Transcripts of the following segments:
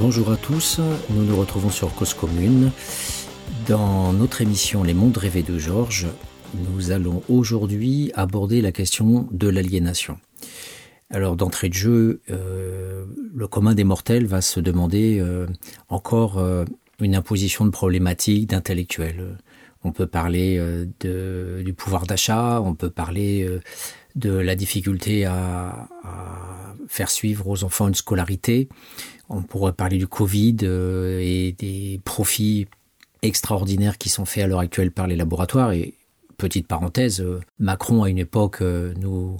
Bonjour à tous, nous nous retrouvons sur Cause Commune. Dans notre émission Les mondes rêvés de Georges, nous allons aujourd'hui aborder la question de l'aliénation. Alors d'entrée de jeu, euh, le commun des mortels va se demander euh, encore euh, une imposition de problématiques d'intellectuels. On peut parler du pouvoir d'achat, on peut parler de la difficulté à, faire suivre aux enfants une scolarité. On pourrait parler du Covid et des profits extraordinaires qui sont faits à l'heure actuelle par les laboratoires. Et petite parenthèse, Macron à une époque nous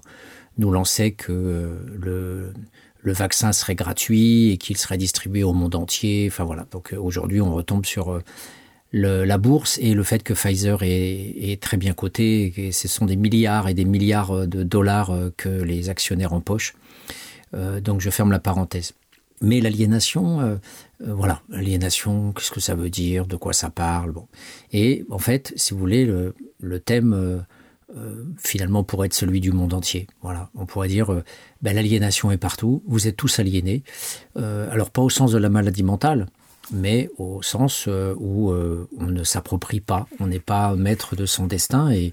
nous lançait que euh, le, vaccin serait gratuit et qu'il serait distribué au monde entier. Enfin voilà. Donc euh, aujourd'hui, on retombe sur euh, la bourse et le fait que Pfizer est, très bien coté. Ce sont des milliards et des milliards de dollars que les actionnaires empochent. Euh, donc je ferme la parenthèse. Mais l'aliénation, euh, voilà, l'aliénation, qu'est-ce que ça veut dire, de quoi ça parle, bon. Et en fait, si vous voulez, le, thème euh, euh, finalement pourrait être celui du monde entier. Voilà, on pourrait dire euh, ben, l'aliénation est partout, vous êtes tous aliénés. Euh, alors pas au sens de la maladie mentale, mais au sens euh, où euh, on ne s'approprie pas, on n'est pas maître de son destin et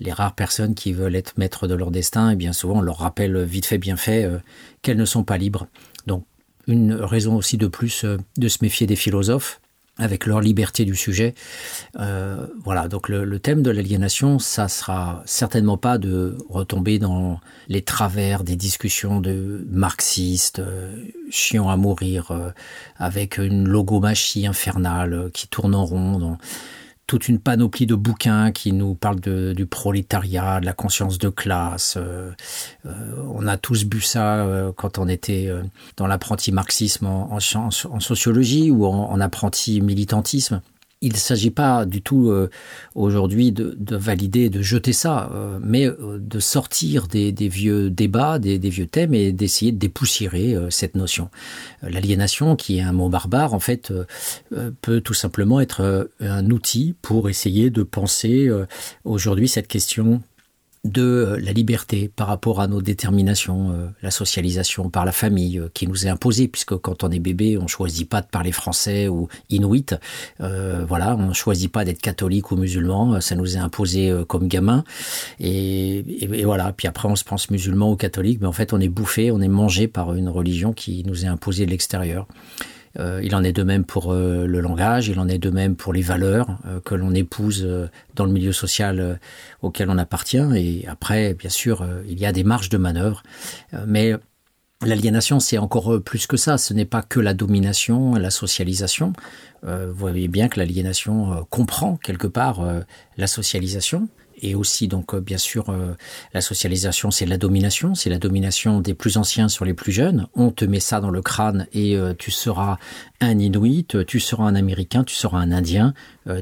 les rares personnes qui veulent être maîtres de leur destin, et bien souvent on leur rappelle vite fait bien fait euh, qu'elles ne sont pas libres. Donc une raison aussi de plus euh, de se méfier des philosophes avec leur liberté du sujet. Euh, voilà, donc le, thème de l'aliénation, ça sera certainement pas de retomber dans les travers des discussions de marxistes, euh, chiants à mourir, avec une logomachie infernale qui tourne en rond. Toute une panoplie de bouquins qui nous parlent du prolétariat, de la conscience de classe. Euh, euh, on a tous bu ça euh, quand on était dans l'apprenti marxisme en, sociologie ou en apprenti militantisme il ne s'agit pas du tout euh, aujourd'hui de, de valider, de jeter ça, euh, mais euh, de sortir des, vieux débats, des, vieux thèmes et d'essayer de dépoussiérer cette notion. L'aliénation, qui est un mot barbare, en fait, peut tout simplement être un outil pour essayer de penser aujourd'hui cette question de euh, la liberté par rapport à nos déterminations, euh, la socialisation par la famille euh, qui nous est imposée, puisque quand on est bébé, on choisit pas de parler français ou inuit. Euh, voilà, on choisit pas d'être catholique ou musulman, ça nous est imposé comme gamin. Et, et, et voilà, puis après on se pense musulman ou catholique, mais en fait on est bouffé, on est mangé par une religion qui nous est imposée de l'extérieur. Euh, il en est de même pour euh, le langage, il en est de même pour les valeurs euh, que l'on épouse dans le milieu social auquel on appartient. Et après, bien sûr, il y a des marges de manœuvre. Mais L'aliénation, c'est encore plus que ça. Ce n'est pas que la domination, la socialisation. Vous voyez bien que l'aliénation comprend quelque part la socialisation et aussi donc euh, bien sûr euh, la socialisation c'est la domination. C'est la domination des plus anciens sur les plus jeunes. On te met ça dans le crâne et euh, tu seras un inuit tu seras un américain tu seras un indien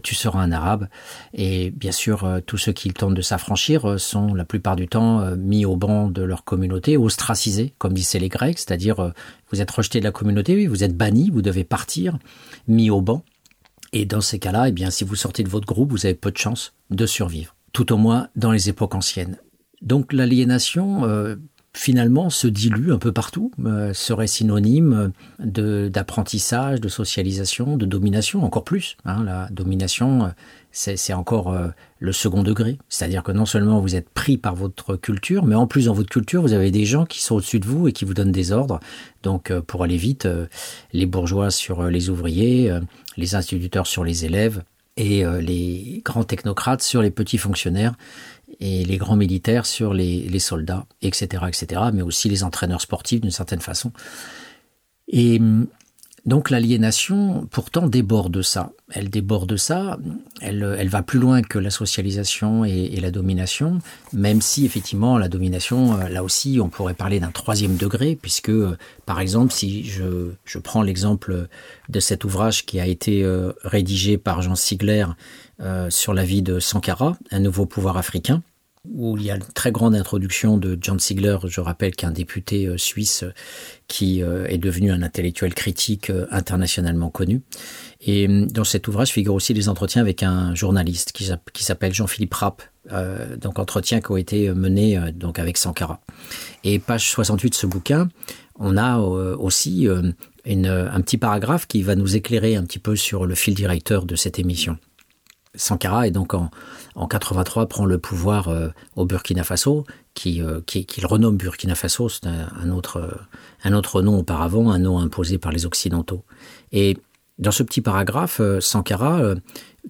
tu seras un arabe. Et bien sûr tous ceux qui tentent de s'affranchir sont la plupart du temps mis au banc de leur communauté ostracisés comme disaient les grecs. C'est à dire euh, vous êtes rejeté de la communauté oui vous êtes banni vous devez partir mis au banc. Et dans ces cas là eh bien si vous sortez de votre groupe vous avez peu de chance de survivre tout au moins dans les époques anciennes. Donc l'aliénation euh, finalement se dilue un peu partout, euh, serait synonyme d'apprentissage, de, de, socialisation, de domination, encore plus. Hein, la domination, euh, c'est encore euh, le second degré. C'est-à-dire que non seulement vous êtes pris par votre culture, mais en plus dans votre culture, vous avez des gens qui sont au-dessus de vous et qui vous donnent des ordres. Donc pour aller vite, les bourgeois sur les ouvriers, les instituteurs sur les élèves, et euh, les grands technocrates sur les petits fonctionnaires et les grands militaires sur les, les soldats, etc., etc., mais aussi les entraîneurs sportifs d'une certaine façon. Et donc l'aliénation, pourtant, déborde ça. Elle déborde ça, elle, va plus loin que la socialisation et, la domination, même si effectivement la domination, euh, là aussi, on pourrait parler d'un troisième degré, puisque, euh, par exemple, si je, prends l'exemple de cet ouvrage qui a été euh, rédigé par Jean Sigler sur la vie de Sankara, un nouveau pouvoir africain, où il y a une très grande introduction de John Sigler, je rappelle qu'un député euh, suisse qui euh, est devenu un intellectuel critique euh, internationalement connu. Et euh, dans cet ouvrage figurent aussi des entretiens avec un journaliste qui, s'appelle Jean-Philippe Rapp, euh, donc entretiens qui ont été menés euh, donc avec Sankara. Et page 68 de ce bouquin, on a euh, aussi euh, un petit paragraphe qui va nous éclairer un petit peu sur le fil directeur de cette émission. Sankara est donc en, en 83 prend le pouvoir euh, au Burkina Faso, qui, euh, qui, qui, le renomme Burkina Faso, c'est un, autre, un autre nom auparavant, un nom imposé par les Occidentaux. Et dans ce petit paragraphe, euh, Sankara,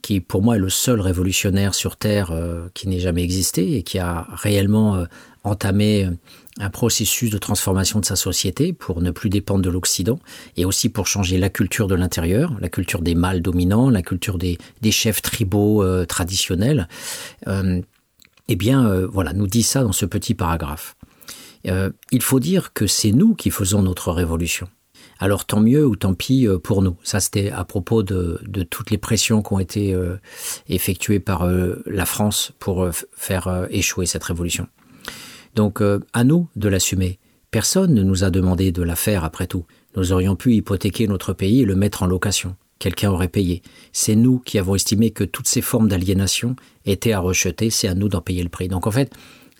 qui pour moi est le seul révolutionnaire sur Terre qui n'ait jamais existé et qui a réellement entamé un processus de transformation de sa société pour ne plus dépendre de l'Occident et aussi pour changer la culture de l'intérieur, la culture des mâles dominants, la culture des, chefs tribaux euh, traditionnels. Euh, eh bien, euh, voilà, nous dit ça dans ce petit paragraphe. il faut dire que c'est nous qui faisons notre révolution. Alors tant mieux ou tant pis pour nous. Ça, c'était à propos de, de, toutes les pressions qui ont été effectuées par la France pour faire échouer cette révolution. Donc euh, à nous de l'assumer. Personne ne nous a demandé de la faire après tout. Nous aurions pu hypothéquer notre pays et le mettre en location. Quelqu'un aurait payé. C'est nous qui avons estimé que toutes ces formes d'aliénation étaient à rejeter, c'est à nous d'en payer le prix. Donc en fait,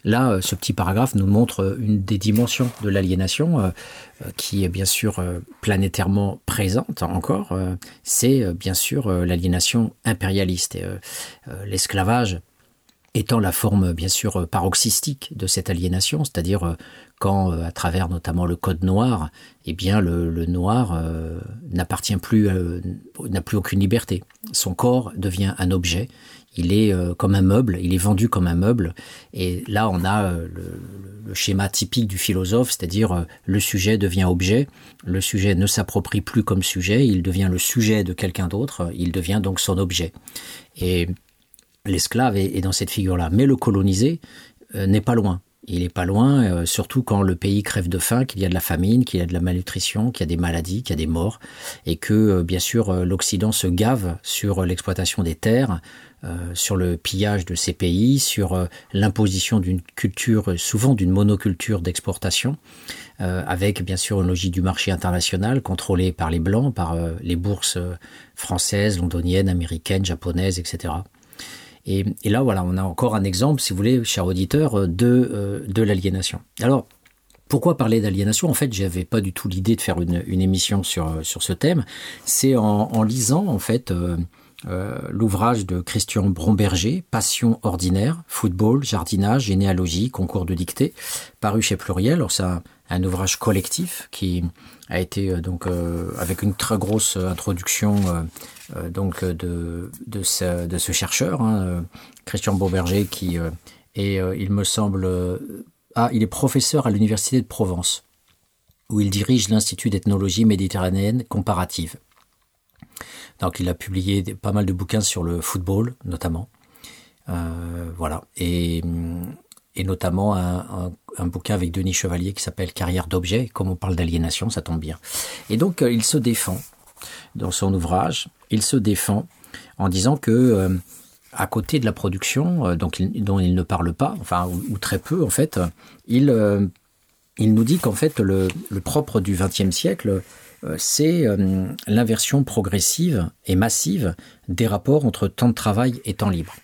là, euh, ce petit paragraphe nous montre euh, une des dimensions de l'aliénation qui est bien sûr planétairement présente encore. C'est bien sûr l'aliénation impérialiste. L'esclavage étant la forme bien sûr paroxystique de cette aliénation, c'est-à-dire euh, quand, euh, à travers notamment le code noir, eh bien le, noir euh, n'appartient plus, n'a plus aucune liberté. Son corps devient un objet. Il est comme un meuble, il est vendu comme un meuble. Et là, on a le, le schéma typique du philosophe, c'est-à-dire le sujet devient objet, le sujet ne s'approprie plus comme sujet, il devient le sujet de quelqu'un d'autre, il devient donc son objet. Et l'esclave est, dans cette figure-là. Mais le colonisé euh, n'est pas loin. Il n'est pas loin, euh, surtout quand le pays crève de faim, qu'il y a de la famine, qu'il y a de la malnutrition, qu'il y a des maladies, qu'il y a des morts, et que euh, bien sûr l'Occident se gave sur l'exploitation des terres, sur le pillage de ces pays, sur l'imposition d'une culture, souvent d'une monoculture d'exportation, avec bien sûr une logique du marché international contrôlée par les blancs, par les bourses françaises, londoniennes, américaines, japonaises, etc. Et, là, voilà, on a encore un exemple, si vous voulez, cher auditeur, euh, de, euh, de l'aliénation. Alors, pourquoi parler d'aliénation? En fait, j'avais pas du tout l'idée de faire une, une, émission sur, euh, sur ce thème. C'est en, lisant, en fait, l'ouvrage de Christian Bromberger, Passion ordinaire, football, jardinage, généalogie, concours de dictée, paru chez Pluriel. Alors, c'est un, ouvrage collectif qui a été donc avec une très grosse introduction donc euh, de, ce, chercheur, hein, euh, Christian Beauberger, qui est, il me semble, ah, il est professeur à l'Université de Provence, où il dirige l'Institut d'ethnologie méditerranéenne comparative. Donc il a publié pas mal de bouquins sur le football, notamment. Euh, voilà. Et, et notamment un, un, bouquin avec Denis Chevalier qui s'appelle Carrière d'objets. Comme on parle d'aliénation, ça tombe bien. Et donc il se défend dans son ouvrage, il se défend en disant que euh, à côté de la production, euh, donc dont il ne parle pas, enfin ou, très peu en fait, il euh, il nous dit qu'en fait le, le, propre du XXe siècle, c'est l'inversion progressive et massive des rapports entre temps de travail et temps libre.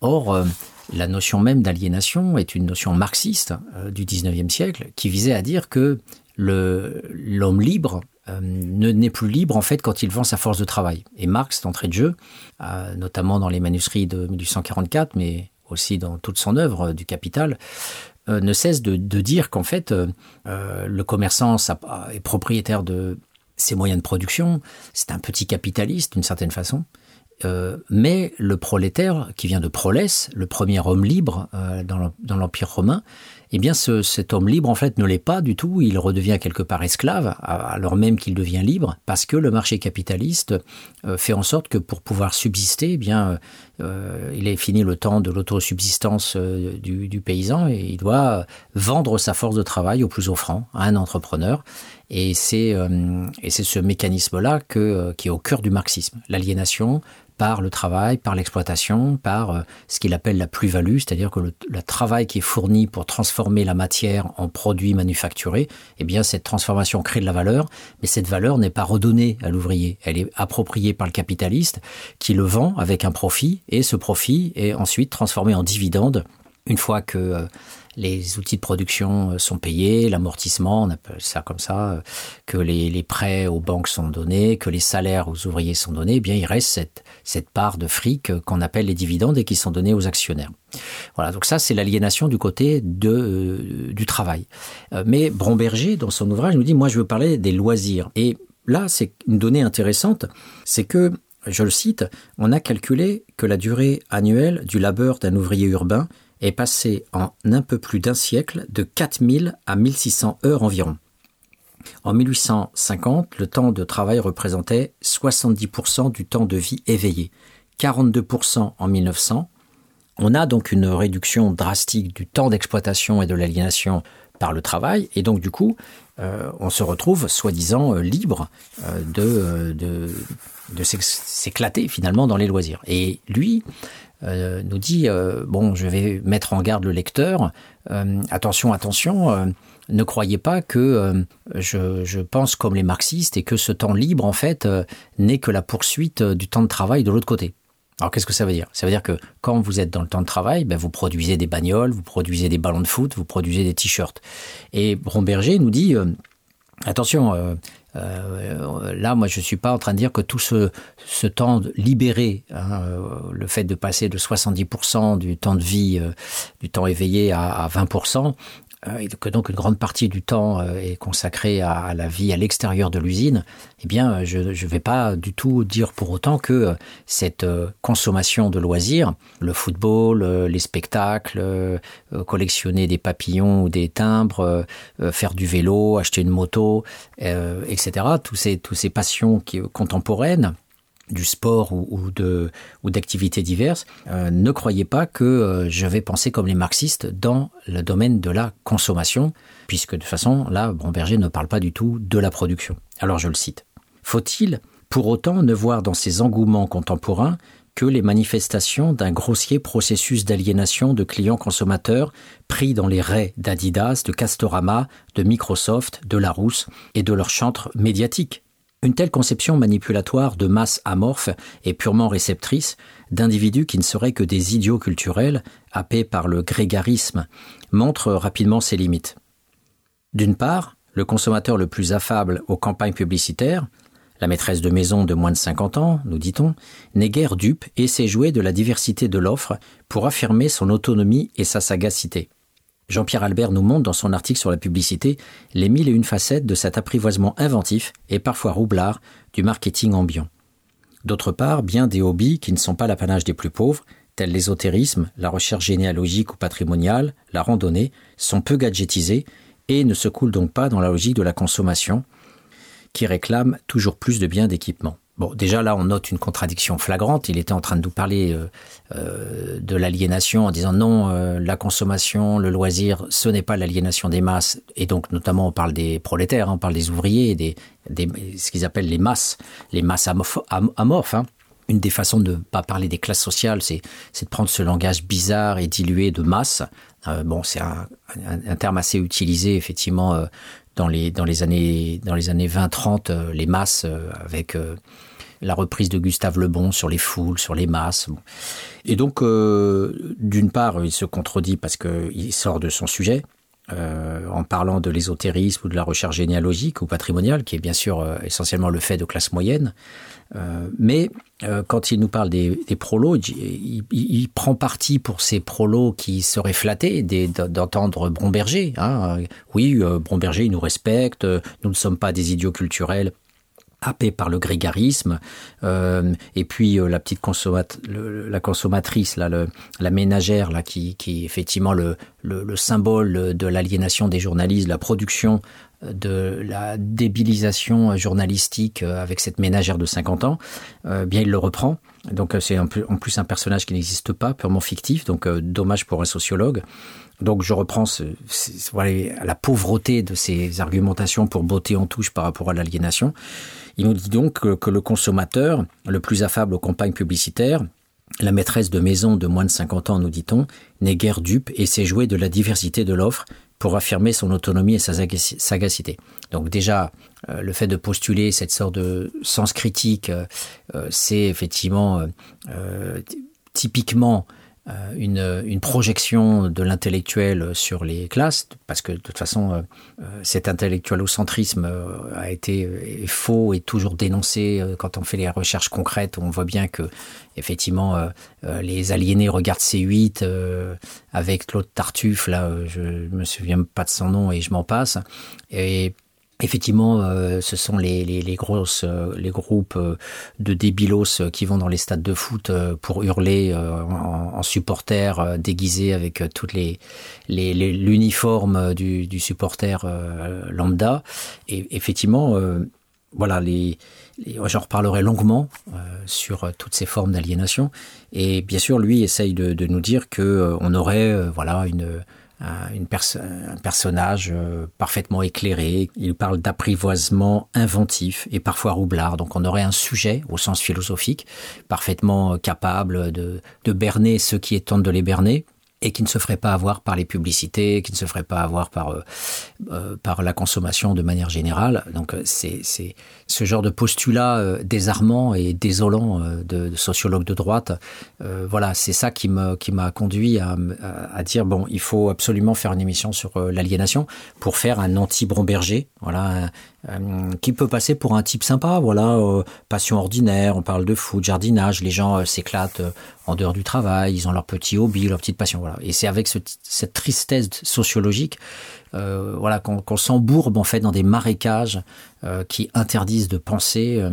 Or, la notion même d'aliénation est une notion marxiste du XIXe siècle qui visait à dire que l'homme libre euh, ne n'est plus libre en fait quand il vend sa force de travail. Et Marx, d'entrée de jeu, euh, notamment dans les manuscrits de 1844, mais aussi dans toute son œuvre du Capital, euh, ne cesse de, de dire qu'en fait, euh, le commerçant est propriétaire de ses moyens de production, c'est un petit capitaliste d'une certaine façon, euh, mais le prolétaire, qui vient de prolès, le premier homme libre euh, dans l'Empire romain, eh bien ce, cet homme libre en fait ne l'est pas du tout, il redevient quelque part esclave, alors même qu'il devient libre, parce que le marché capitaliste euh, fait en sorte que pour pouvoir subsister, eh bien euh, il est fini le temps de l'autosubsistance euh, du, paysan et il doit vendre sa force de travail au plus offrant à un entrepreneur. Et c'est euh, ce mécanisme-là qui est au cœur du marxisme, l'aliénation, par le travail, par l'exploitation, par euh, ce qu'il appelle la plus-value, c'est-à-dire que le, le, travail qui est fourni pour transformer la matière en produit manufacturé, eh bien cette transformation crée de la valeur, mais cette valeur n'est pas redonnée à l'ouvrier, elle est appropriée par le capitaliste qui le vend avec un profit et ce profit est ensuite transformé en dividende Une fois que les outils de production euh, sont payés, l'amortissement, on appelle ça comme ça, euh, que les, prêts aux banques sont donnés, que les salaires aux ouvriers sont donnés, eh bien il reste cette, cette part de fric euh, qu'on appelle les dividendes et qui sont donnés aux actionnaires. Voilà, donc ça c'est l'aliénation du côté de, du travail. Mais Bromberger, dans son ouvrage, nous dit, moi je veux parler des loisirs. Et là, c'est une donnée intéressante, c'est que je le cite, on a calculé que la durée annuelle du labeur d'un ouvrier urbain est passé en un peu plus d'un siècle de 4000 à 1600 heures environ. En 1850, le temps de travail représentait 70% du temps de vie éveillé, 42% en 1900. On a donc une réduction drastique du temps d'exploitation et de l'aliénation par le travail, et donc du coup, euh, on se retrouve soi-disant euh, libre euh, de, de s'éclater finalement dans les loisirs. Et lui, euh, nous dit euh, bon, je vais mettre en garde le lecteur. Euh, attention, attention. ne croyez pas que je, pense comme les marxistes et que ce temps libre, en fait, n'est que la poursuite du temps de travail de l'autre côté. Alors qu'est-ce que ça veut dire? Ça veut dire que quand vous êtes dans le temps de travail, ben, vous produisez des bagnoles, vous produisez des ballons de foot, vous produisez des t-shirts. Et Bromberger nous dit, attention, euh, là, moi, je ne suis pas en train de dire que tout ce, temps libéré, hein, euh, le fait de passer de 70% du temps de vie, euh, du temps éveillé à, à 20%, euh, et que donc une grande partie du temps euh, est consacrée à, la vie à l'extérieur de l'usine, eh bien, euh, je ne vais pas du tout dire pour autant que cette consommation de loisirs, le football, les spectacles, collectionner des papillons ou des timbres, faire du vélo, acheter une moto, etc., tous ces, tous ces passions qui, contemporaines, du sport ou, d'activités diverses, euh, ne croyez pas que euh, je vais penser comme les marxistes dans le domaine de la consommation, puisque de toute façon, là, Bromberger ne parle pas du tout de la production. Alors je le cite. Faut-il pour autant ne voir dans ces engouements contemporains que les manifestations d'un grossier processus d'aliénation de clients consommateurs pris dans les raies d'Adidas, de Castorama, de Microsoft, de Larousse et de leur chantre médiatique une telle conception manipulatoire de masse amorphe et purement réceptrice d'individus qui ne seraient que des idiots culturels, happés par le grégarisme, montre rapidement ses limites. D'une part, le consommateur le plus affable aux campagnes publicitaires, la maîtresse de maison de moins de 50 ans, nous dit-on, n'est guère dupe et sait jouer de la diversité de l'offre pour affirmer son autonomie et sa sagacité. Jean-Pierre Albert nous montre dans son article sur la publicité les mille et une facettes de cet apprivoisement inventif et parfois roublard du marketing ambiant. D'autre part, bien des hobbies qui ne sont pas l'apanage des plus pauvres, tels l'ésotérisme, la recherche généalogique ou patrimoniale, la randonnée, sont peu gadgetisés et ne se coulent donc pas dans la logique de la consommation, qui réclame toujours plus de biens d'équipement. Bon, déjà là, on note une contradiction flagrante. Il était en train de nous parler euh, euh, de l'aliénation en disant non, euh, la consommation, le loisir, ce n'est pas l'aliénation des masses. Et donc, notamment, on parle des prolétaires, hein, on parle des ouvriers, des, des ce qu'ils appellent les masses, les masses amorphes. Hein. Une des façons de ne pas parler des classes sociales, c'est de prendre ce langage bizarre et dilué de masse. bon, c'est un, un, terme assez utilisé, effectivement, dans les, dans les années, dans les années 20-30, les masses, avec la reprise de Gustave Lebon sur les foules, sur les masses. Et donc, euh, d'une part, il se contredit parce qu'il sort de son sujet. Euh, en parlant de l'ésotérisme ou de la recherche généalogique ou patrimoniale, qui est bien sûr euh, essentiellement le fait de classe moyenne. mais quand il nous parle des, prolos, il, prend parti pour ces prolos qui seraient flattés d'entendre Bromberger. Hein. Oui, Bromberger, il nous respecte, nous ne sommes pas des idiots culturels happé par le grégarisme, euh, et puis euh, la petite consommatrice, là, la ménagère, là, qui, est effectivement le, le, symbole de l'aliénation des journalistes, la production de la débilisation journalistique euh, avec cette ménagère de 50 ans, bien il le reprend. Donc c'est en plus un personnage qui n'existe pas, purement fictif, donc dommage pour un sociologue. Donc je reprends la pauvreté de ces argumentations pour botter en touche par rapport à l'aliénation. Il nous dit donc que, le consommateur, le plus affable aux campagnes publicitaires, la maîtresse de maison de moins de 50 ans, nous dit-on, n'est guère dupe et sait jouer de la diversité de l'offre pour affirmer son autonomie et sa sagacité. Donc déjà, euh, le fait de postuler cette sorte de sens critique, euh, euh, c'est effectivement typiquement une, une, projection de l'intellectuel sur les classes, parce que de toute façon, euh, euh cet intellectualocentrisme a été faux et toujours dénoncé quand on fait les recherches concrètes. On voit bien que, effectivement, les aliénés regardent C8 avec Claude Tartuffe, là, je me souviens pas de son nom et je m'en passe. Et Effectivement, euh, ce sont les, les, grosses, euh, les groupes euh, de débilos qui vont dans les stades de foot pour hurler en, en, supporters déguisés avec toutes les l'uniforme du, du, supporter lambda. Et effectivement, voilà, les, j'en reparlerai longuement sur toutes ces formes d'aliénation. Et bien sûr, lui essaye de, de nous dire que on aurait, voilà, une un personnage euh, parfaitement éclairé. Il parle d'apprivoisement inventif et parfois roublard. Donc on aurait un sujet au sens philosophique parfaitement capable de, de berner ceux qui tentent de les berner et qui ne se ferait pas avoir par les publicités, qui ne se ferait pas avoir par, euh, euh, par la consommation de manière générale. Donc c'est ce genre de postulat euh, désarmant et désolant euh, de, de sociologue de droite. Euh, voilà, c'est ça qui m'a qui conduit à, à, dire bon, il faut absolument faire une émission sur euh, l'aliénation pour faire un anti-Bromberger. Voilà, euh, qui peut passer pour un type sympa. Voilà, euh, passion ordinaire. On parle de foot, jardinage. Les gens s'éclatent en dehors du travail. Ils ont leur petit hobby, leur petite passion. Voilà, et c'est avec ce, cette tristesse sociologique euh, voilà, qu'on qu s'embourbe en fait dans des marécages euh, qui interdisent de penser euh,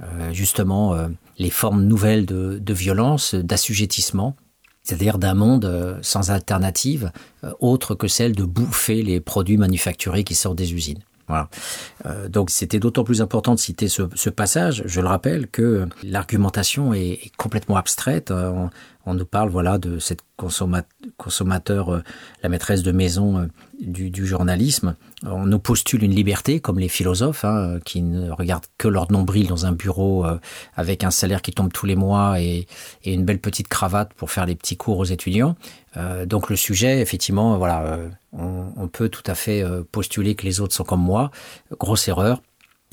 euh justement euh, les formes nouvelles de, de violence, d'assujettissement, c'est-à-dire d'un monde euh, sans alternative autre que celle de bouffer les produits manufacturés qui sortent des usines. Voilà. Euh, donc c'était d'autant plus important de citer ce, ce passage. Je le rappelle que l'argumentation est, est complètement abstraite. On, on nous parle voilà de cette consomma consommateur, euh, la maîtresse de maison euh, du, du journalisme. On nous postule une liberté comme les philosophes hein, qui ne regardent que leur nombril dans un bureau euh, avec un salaire qui tombe tous les mois et, et une belle petite cravate pour faire les petits cours aux étudiants. Euh, donc le sujet, effectivement, voilà, euh, on, peut tout à fait euh, postuler que les autres sont comme moi. Grosse erreur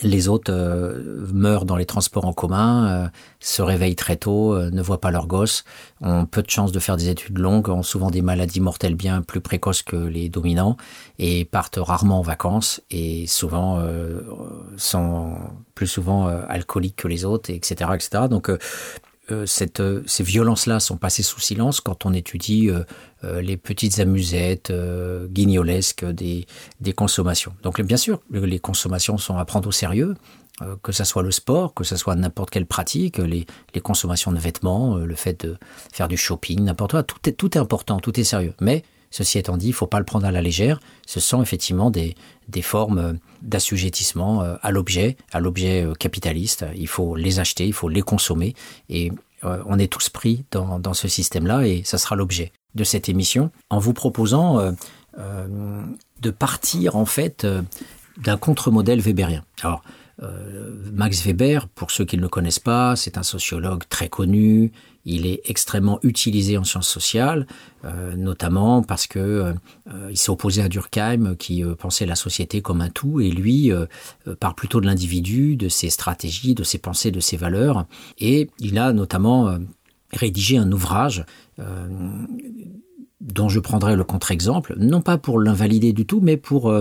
les autres euh, meurent dans les transports en commun, euh, se réveillent très tôt, euh, ne voient pas leurs gosses, ont peu de chances de faire des études longues, ont souvent des maladies mortelles bien plus précoces que les dominants et partent rarement en vacances et souvent euh, sont plus souvent euh, alcooliques que les autres, etc. etc. Donc euh, euh, cette, euh, ces violences-là sont passées sous silence quand on étudie euh, euh, les petites amusettes euh, guignolesques des, des consommations. Donc bien sûr, les consommations sont à prendre au sérieux, euh, que ça soit le sport, que ce soit n'importe quelle pratique, les, les consommations de vêtements, euh, le fait de faire du shopping, n'importe quoi, tout est, tout est important, tout est sérieux. Mais ceci étant dit, il ne faut pas le prendre à la légère. Ce sont effectivement des, des formes euh, d'assujettissement euh, à l'objet, à l'objet capitaliste. Il faut les acheter, il faut les consommer et euh, on est tous pris dans, dans ce système-là et ça sera l'objet de cette émission en vous proposant euh, euh, de partir en fait euh, d'un contre-modèle weberien. Alors euh, Max Weber, pour ceux qui ne le connaissent pas, c'est un sociologue très connu, il est extrêmement utilisé en sciences sociales, euh, notamment parce que euh, s'est opposé à Durkheim qui euh, pensait la société comme un tout et lui parle plutôt de l'individu, de ses stratégies, de ses pensées, de ses valeurs et il a notamment rédigé un ouvrage dont je prendrai le contre-exemple, non pas pour l'invalider du tout, mais pour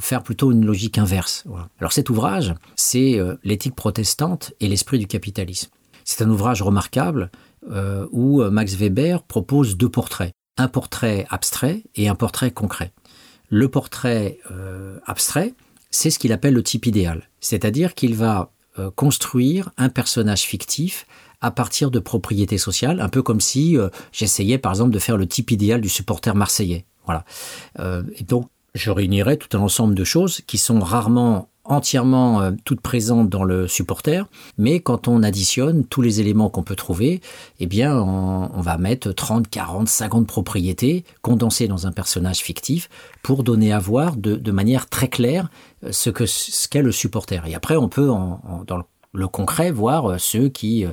faire plutôt une logique inverse. Alors cet ouvrage, c'est l'éthique protestante et l'esprit du capitalisme. C'est un ouvrage remarquable euh, où euh, Max Weber propose deux portraits, un portrait abstrait et un portrait concret. Le portrait euh, abstrait, c'est ce qu'il appelle le type idéal, c'est-à-dire qu'il va construire un personnage fictif à partir de propriétés sociales, un peu comme si j'essayais par exemple de faire le type idéal du supporter marseillais. Voilà. Et donc je réunirais tout un ensemble de choses qui sont rarement entièrement euh, toutes présentes dans le supporter, mais quand on additionne tous les éléments qu'on peut trouver, eh bien on, va mettre 30, 40, 50 propriétés condensées dans un personnage fictif pour donner à voir de, manière très claire euh, ce que ce qu'est le supporter. Et après on peut dans le le concret, voir euh, ceux qui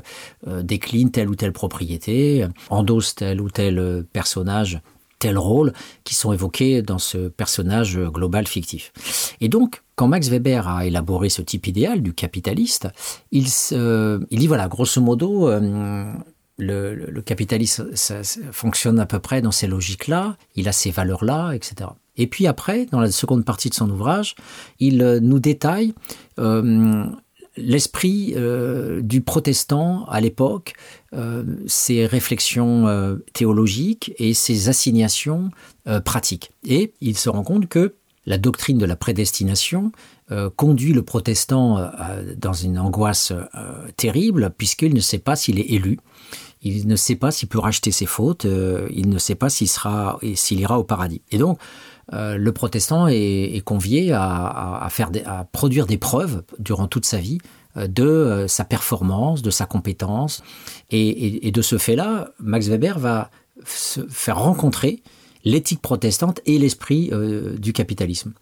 euh, déclinent telle ou telle propriété, endossent tel ou tel personnage, tel rôle, qui sont évoqués dans ce personnage global fictif. Et donc, quand Max Weber a élaboré ce type idéal du capitaliste, il, dit voilà, grosso modo, euh, le, capitalisme ça, fonctionne à peu près dans ces logiques-là, il a ces valeurs-là, etc. Et puis après, dans la seconde partie de son ouvrage, il euh, nous détaille euh, l'esprit euh, du protestant à l'époque, ses réflexions théologiques et ses assignations pratiques. Et il se rend compte que la doctrine de la prédestination conduit le protestant dans une angoisse terrible puisqu'il ne sait pas s'il est élu. Il ne sait pas s'il peut racheter ses fautes, euh, il ne sait pas s'il sera, s'il ira au paradis. Et donc, euh, le protestant est, convié à, faire à produire des preuves durant toute sa vie euh, de sa performance, de sa compétence. Et, de ce fait-là, Max Weber va se faire rencontrer l'éthique protestante et l'esprit du capitalisme.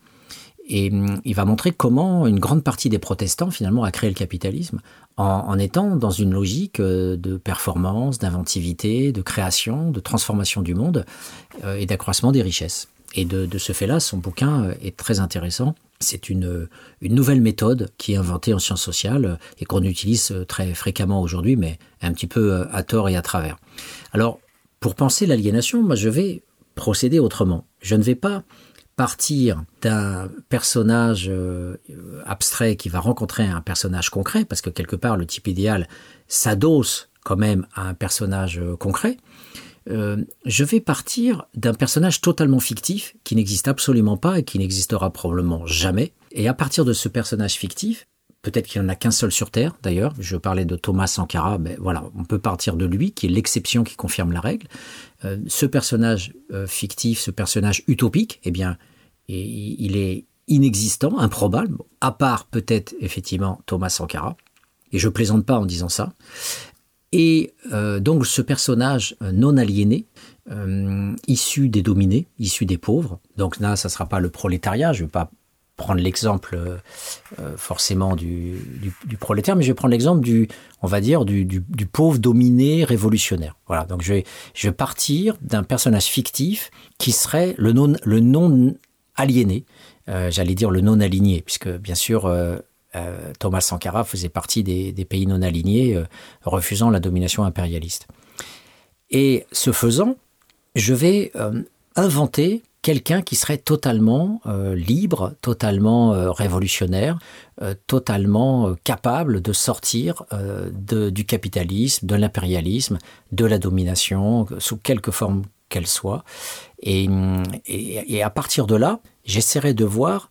Et hum, il va montrer comment une grande partie des protestants finalement a créé le capitalisme en, étant dans une logique euh, de performance, d'inventivité, de création, de transformation du monde euh, et d'accroissement des richesses. Et de, ce fait-là, son bouquin euh, est très intéressant. C'est une, une nouvelle méthode qui est inventée en sciences sociales et qu'on utilise très fréquemment aujourd'hui, mais un petit peu à tort et à travers. Alors, pour penser l'aliénation, moi je vais procéder autrement. Je ne vais pas partir d'un personnage euh, abstrait qui va rencontrer un personnage concret, parce que quelque part le type idéal s'adosse quand même à un personnage euh, concret, euh, je vais partir d'un personnage totalement fictif qui n'existe absolument pas et qui n'existera probablement jamais. Et à partir de ce personnage fictif, peut-être qu'il n'y en a qu'un seul sur Terre d'ailleurs, je parlais de Thomas Sankara, mais voilà, on peut partir de lui, qui est l'exception qui confirme la règle. Euh, ce personnage euh, fictif, ce personnage utopique, eh bien, il est inexistant, improbable, à part peut-être effectivement Thomas Sankara. Et je plaisante pas en disant ça. Et euh, donc ce personnage non aliéné, issu des dominés, issu des pauvres, donc là ça sera pas le prolétariat, je vais pas prendre l'exemple euh, euh, forcément du, prolétaire, mais je vais prendre l'exemple du, on va dire, du, pauvre dominé révolutionnaire. Voilà, donc je vais, partir d'un personnage fictif qui serait le non, aliéné, euh, j'allais dire le non aligné, puisque bien sûr Thomas Sankara faisait partie des, pays non alignés, refusant la domination impérialiste. Et ce faisant, je vais inventer quelqu'un qui serait totalement euh, libre, totalement euh, révolutionnaire, euh, totalement capable de sortir du capitalisme, de l'impérialisme, de la domination, sous quelque forme qu'elle soit. Et, et, à partir de là, j'essaierai de voir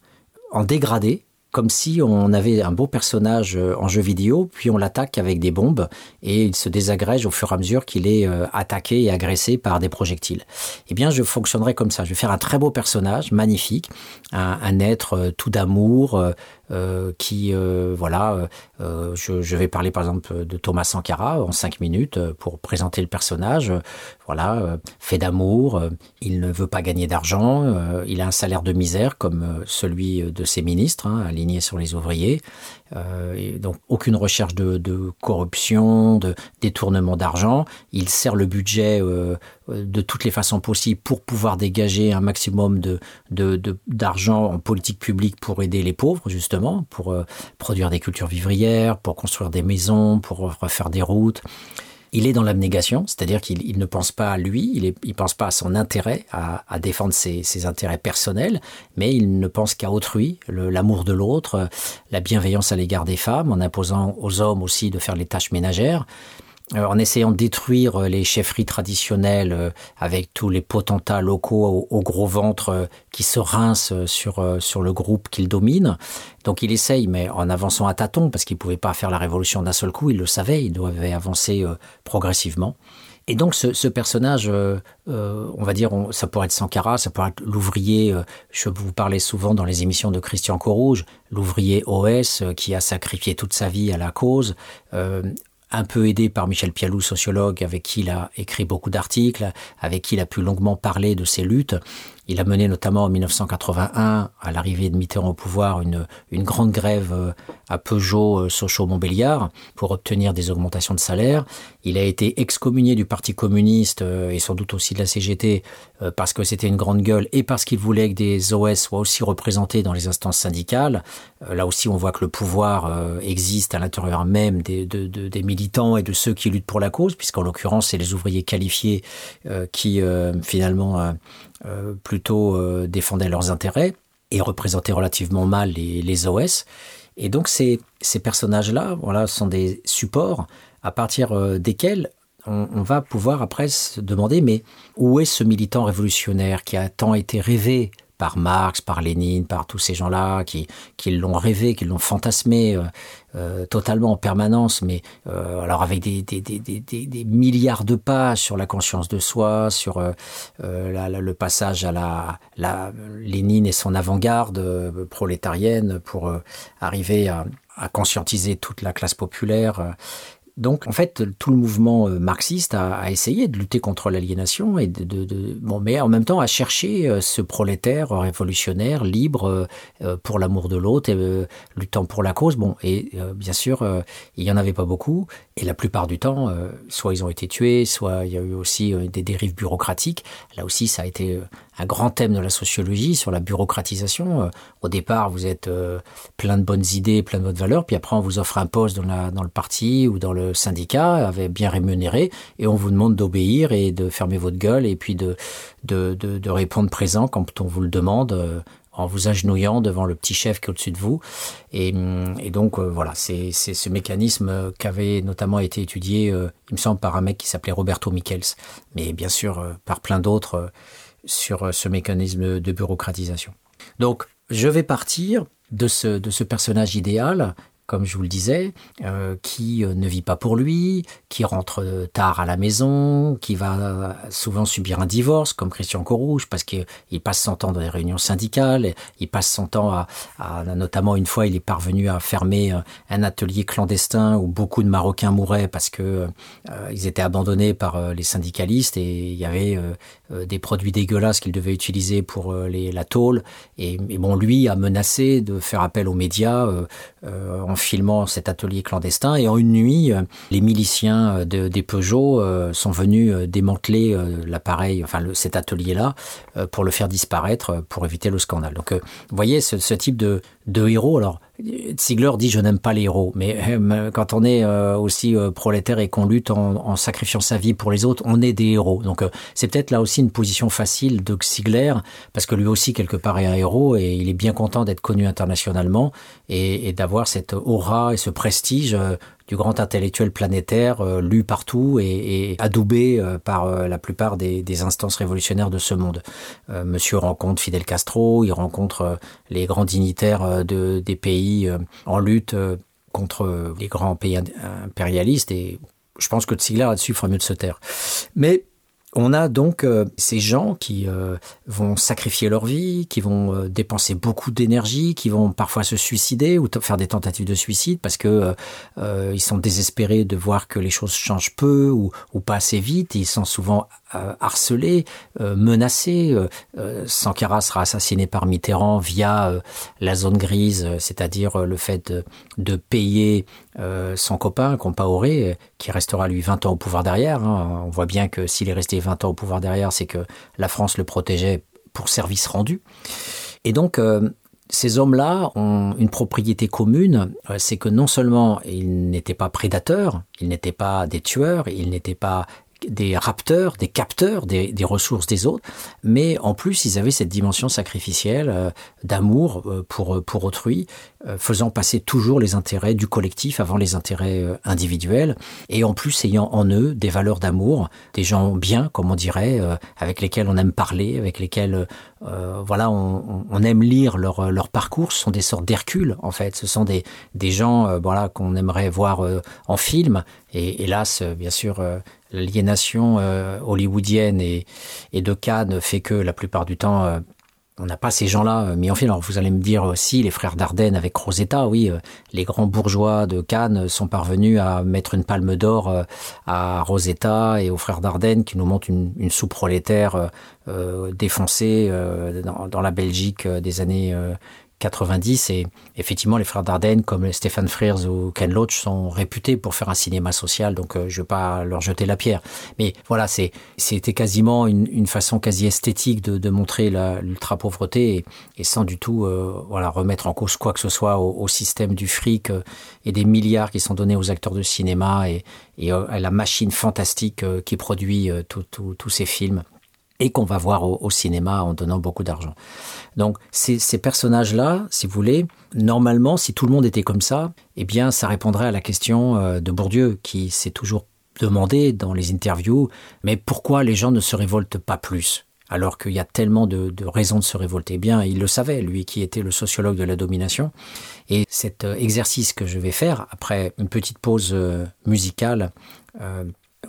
en dégradé comme si on avait un beau personnage euh, en jeu vidéo, puis on l'attaque avec des bombes et il se désagrège au fur et à mesure qu'il est euh, attaqué et agressé par des projectiles. Eh bien, je fonctionnerai comme ça. Je vais faire un très beau personnage, magnifique, un, être euh, tout d'amour, euh, qui, euh, voilà, euh, je, vais parler par exemple de Thomas Sankara en cinq minutes pour présenter le personnage. Voilà, fait d'amour, il ne veut pas gagner d'argent, il a un salaire de misère comme celui de ses ministres, hein, alignés sur les ouvriers. Euh, donc aucune recherche de, de, corruption, de détournement d'argent. Il sert le budget euh, de toutes les façons possibles pour pouvoir dégager un maximum de d'argent en politique publique pour aider les pauvres justement, pour euh, produire des cultures vivrières, pour construire des maisons, pour refaire des routes il est dans l'abnégation, c'est-à-dire qu'il ne pense pas à lui, il ne pense pas à son intérêt, à, défendre ses, intérêts personnels, mais il ne pense qu'à autrui, l'amour de l'autre, la bienveillance à l'égard des femmes, en imposant aux hommes aussi de faire les tâches ménagères. Euh, en essayant de détruire euh, les chefferies traditionnelles euh, avec tous les potentats locaux au, gros ventre qui se rincent sur, sur le groupe qu'il domine. Donc il essaye, mais en avançant à tâtons, parce qu'il ne pouvait pas faire la révolution d'un seul coup, il le savait, il devait avancer progressivement. Et donc ce, personnage, on va dire, ça pourrait être Sankara, ça pourrait être l'ouvrier, je vous parlais souvent dans les émissions de Christian Corouge, l'ouvrier OS qui a sacrifié toute sa vie à la cause, un peu aidé par Michel Pialou, sociologue, avec qui il a écrit beaucoup d'articles, avec qui il a pu longuement parler de ses luttes. Il a mené notamment en 1981, à l'arrivée de Mitterrand au pouvoir, une, grande grève euh, à Peugeot, euh, Sochaux, Montbéliard pour obtenir des augmentations de salaire. Il a été excommunié du Parti communiste euh, et sans doute aussi de la CGT parce que c'était une grande gueule et parce qu'il voulait que des OS soient aussi représentés dans les instances syndicales. Là aussi, on voit que le pouvoir existe à l'intérieur même des, des militants et de ceux qui luttent pour la cause, puisqu'en l'occurrence, c'est les ouvriers qualifiés qui finalement euh, plutôt euh, défendaient leurs intérêts et représentaient relativement mal les, OS. Et donc ces, ces personnages-là voilà, sont des supports à partir euh, desquels on, on, va pouvoir après se demander mais où est ce militant révolutionnaire qui a tant été rêvé par Marx, par Lénine, par tous ces gens-là qui, l'ont rêvé, qui l'ont fantasmé euh, euh, totalement en permanence, mais euh, alors avec des, milliards de pages sur la conscience de soi, sur le passage à la, Lénine et son avant-garde prolétarienne pour arriver à conscientiser toute la classe populaire. Donc, en fait, tout le mouvement euh, marxiste a, essayé de lutter contre l'aliénation et de, bon, mais en même temps a cherché euh, ce prolétaire révolutionnaire, libre, euh, pour l'amour de l'autre, et luttant pour la cause. Bon, et bien sûr, il y en avait pas beaucoup, et la plupart du temps, soit ils ont été tués, soit il y a eu aussi des dérives bureaucratiques. Là aussi, ça a été un grand thème de la sociologie sur la bureaucratisation. Au départ, vous êtes plein de bonnes idées, plein de valeurs, puis après, on vous offre un poste dans, la, dans le parti ou dans le syndicat avait bien rémunéré et on vous demande d'obéir et de fermer votre gueule et puis de, de, de, répondre présent quand on vous le demande euh, en vous agenouillant devant le petit chef qui est au-dessus de vous. Et, et donc euh, voilà, c'est ce mécanisme qui avait notamment été étudié, euh, il me semble, par un mec qui s'appelait Roberto Michels, mais bien sûr par plein d'autres sur ce mécanisme de bureaucratisation. Donc je vais partir de ce, de ce personnage idéal comme je vous le disais, euh, qui euh, ne vit pas pour lui, qui rentre euh, tard à la maison, qui va souvent subir un divorce, comme Christian Corouge, parce qu'il passe son temps dans les réunions syndicales, il passe son temps à, notamment une fois, il est parvenu à fermer un atelier clandestin où beaucoup de Marocains mouraient parce que ils étaient abandonnés par les syndicalistes et il y avait des produits dégueulasses qu'il devait utiliser pour la tôle. Et, et, bon, lui a menacé de faire appel aux médias en filmant cet atelier clandestin. Et en une nuit, euh, les miliciens euh, de, des Peugeot euh, sont venus démanteler l'appareil, enfin cet atelier-là, pour le faire disparaître, pour éviter le scandale. Donc, vous voyez ce, ce type de, de héros. Alors, Ziegler dit je n'aime pas les héros, mais quand on est aussi prolétaire et qu'on lutte en, sacrifiant sa vie pour les autres, on est des héros. Donc c'est peut-être là aussi une position facile de Ziegler, parce que lui aussi quelque part est un héros et il est bien content d'être connu internationalement et, d'avoir cette aura et ce prestige euh, du grand intellectuel planétaire euh, lu partout et, adoubé euh, par la plupart des, instances révolutionnaires de ce monde. Monsieur rencontre Fidel Castro, il rencontre les grands dignitaires de, des pays en lutte contre les grands pays impérialistes et je pense que Ziegler là-dessus ferait mieux de se taire. Mais on a donc euh, ces gens qui euh, vont sacrifier leur vie, qui vont euh, dépenser beaucoup d'énergie, qui vont parfois se suicider ou faire des tentatives de suicide parce que ils sont désespérés de voir que les choses changent peu ou, ou pas assez vite. Ils sont souvent harcelés, menacés. Sankara sera assassiné par Mitterrand via la zone grise, c'est-à-dire le fait de, payer son copain, Compaoré, qui restera lui 20 ans au pouvoir derrière. Hein. On voit bien que s'il est resté 20 ans au pouvoir derrière, c'est que la France le protégeait pour service rendu. Et donc, euh, ces hommes-là ont une propriété commune, euh, c'est que non seulement ils n'étaient pas prédateurs, ils n'étaient pas des tueurs, ils n'étaient pas des rapteurs, des capteurs des, ressources des autres, mais en plus ils avaient cette dimension sacrificielle euh, d'amour euh, pour, euh, pour autrui, faisant passer toujours les intérêts du collectif avant les intérêts individuels, et en plus ayant en eux des valeurs d'amour, des gens bien, comme on dirait, avec lesquels on aime parler, avec lesquels voilà on, aime lire leur, leur parcours, ce sont des sortes d'Hercule en fait, ce sont des, des gens voilà qu'on aimerait voir en film, et hélas bien sûr l'aliénation euh, hollywoodienne et, de Cannes fait que la plupart du temps, euh, on n'a pas ces gens-là mis en film. Alors vous allez me dire aussi les frères Dardenne avec Rosetta, oui, les grands bourgeois de Cannes sont parvenus à mettre une palme d'or à Rosetta et aux frères Dardenne qui nous montrent une, une sous-prolétaire défoncée dans, la Belgique des années 90 et effectivement les frères Dardenne comme Stéphane Frears ou Ken Loach sont réputés pour faire un cinéma social donc euh, je ne veux pas leur jeter la pierre. Mais voilà c'était quasiment une, une, façon quasi esthétique de, de montrer l'ultra pauvreté et, et, sans du tout euh, voilà remettre en cause quoi que ce soit au, au, système du fric euh, et des milliards qui sont donnés aux acteurs de cinéma et, et euh, à la machine fantastique euh, qui produit tous ces films et qu'on va voir au, cinéma en donnant beaucoup d'argent. Donc ces, personnages-là, si vous voulez, normalement, si tout le monde était comme ça, eh bien, ça répondrait à la question euh, de Bourdieu, qui s'est toujours demandé dans les interviews, mais pourquoi les gens ne se révoltent pas plus? Alors qu'il y a tellement de, de raisons de se révolter. Eh bien, il le savait, lui qui était le sociologue de la domination. Et cet euh, exercice que je vais faire, après une petite pause euh, musicale,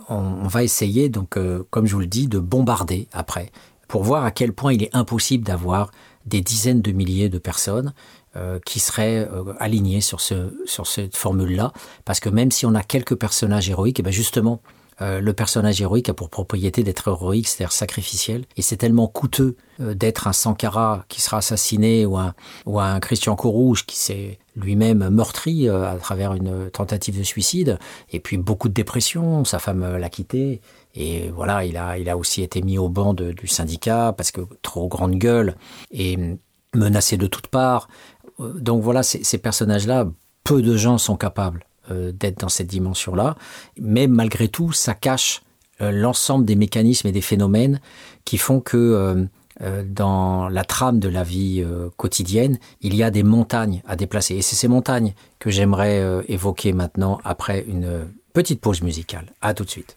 on, va essayer, donc, euh, comme je vous le dis, de bombarder après, pour voir à quel point il est impossible d'avoir des dizaines de milliers de personnes euh, qui seraient euh, alignées sur, ce, sur cette formule-là, parce que même si on a quelques personnages héroïques, et bien justement, euh, le personnage héroïque a pour propriété d'être héroïque, c'est-à-dire sacrificiel, et c'est tellement coûteux euh, d'être un Sankara qui sera assassiné ou un, ou un Christian Courrouge qui s'est lui-même meurtri euh, à travers une tentative de suicide, et puis beaucoup de dépression, sa femme l'a quitté, et voilà, il a, il a aussi été mis au banc du syndicat parce que trop grande gueule et menacé de toutes parts. Donc voilà, ces, personnages-là, peu de gens sont capables d'être dans cette dimension-là, mais malgré tout, ça cache euh, l'ensemble des mécanismes et des phénomènes qui font que euh, euh, dans la trame de la vie euh, quotidienne, il y a des montagnes à déplacer. Et c'est ces montagnes que j'aimerais euh, évoquer maintenant après une petite pause musicale. À tout de suite.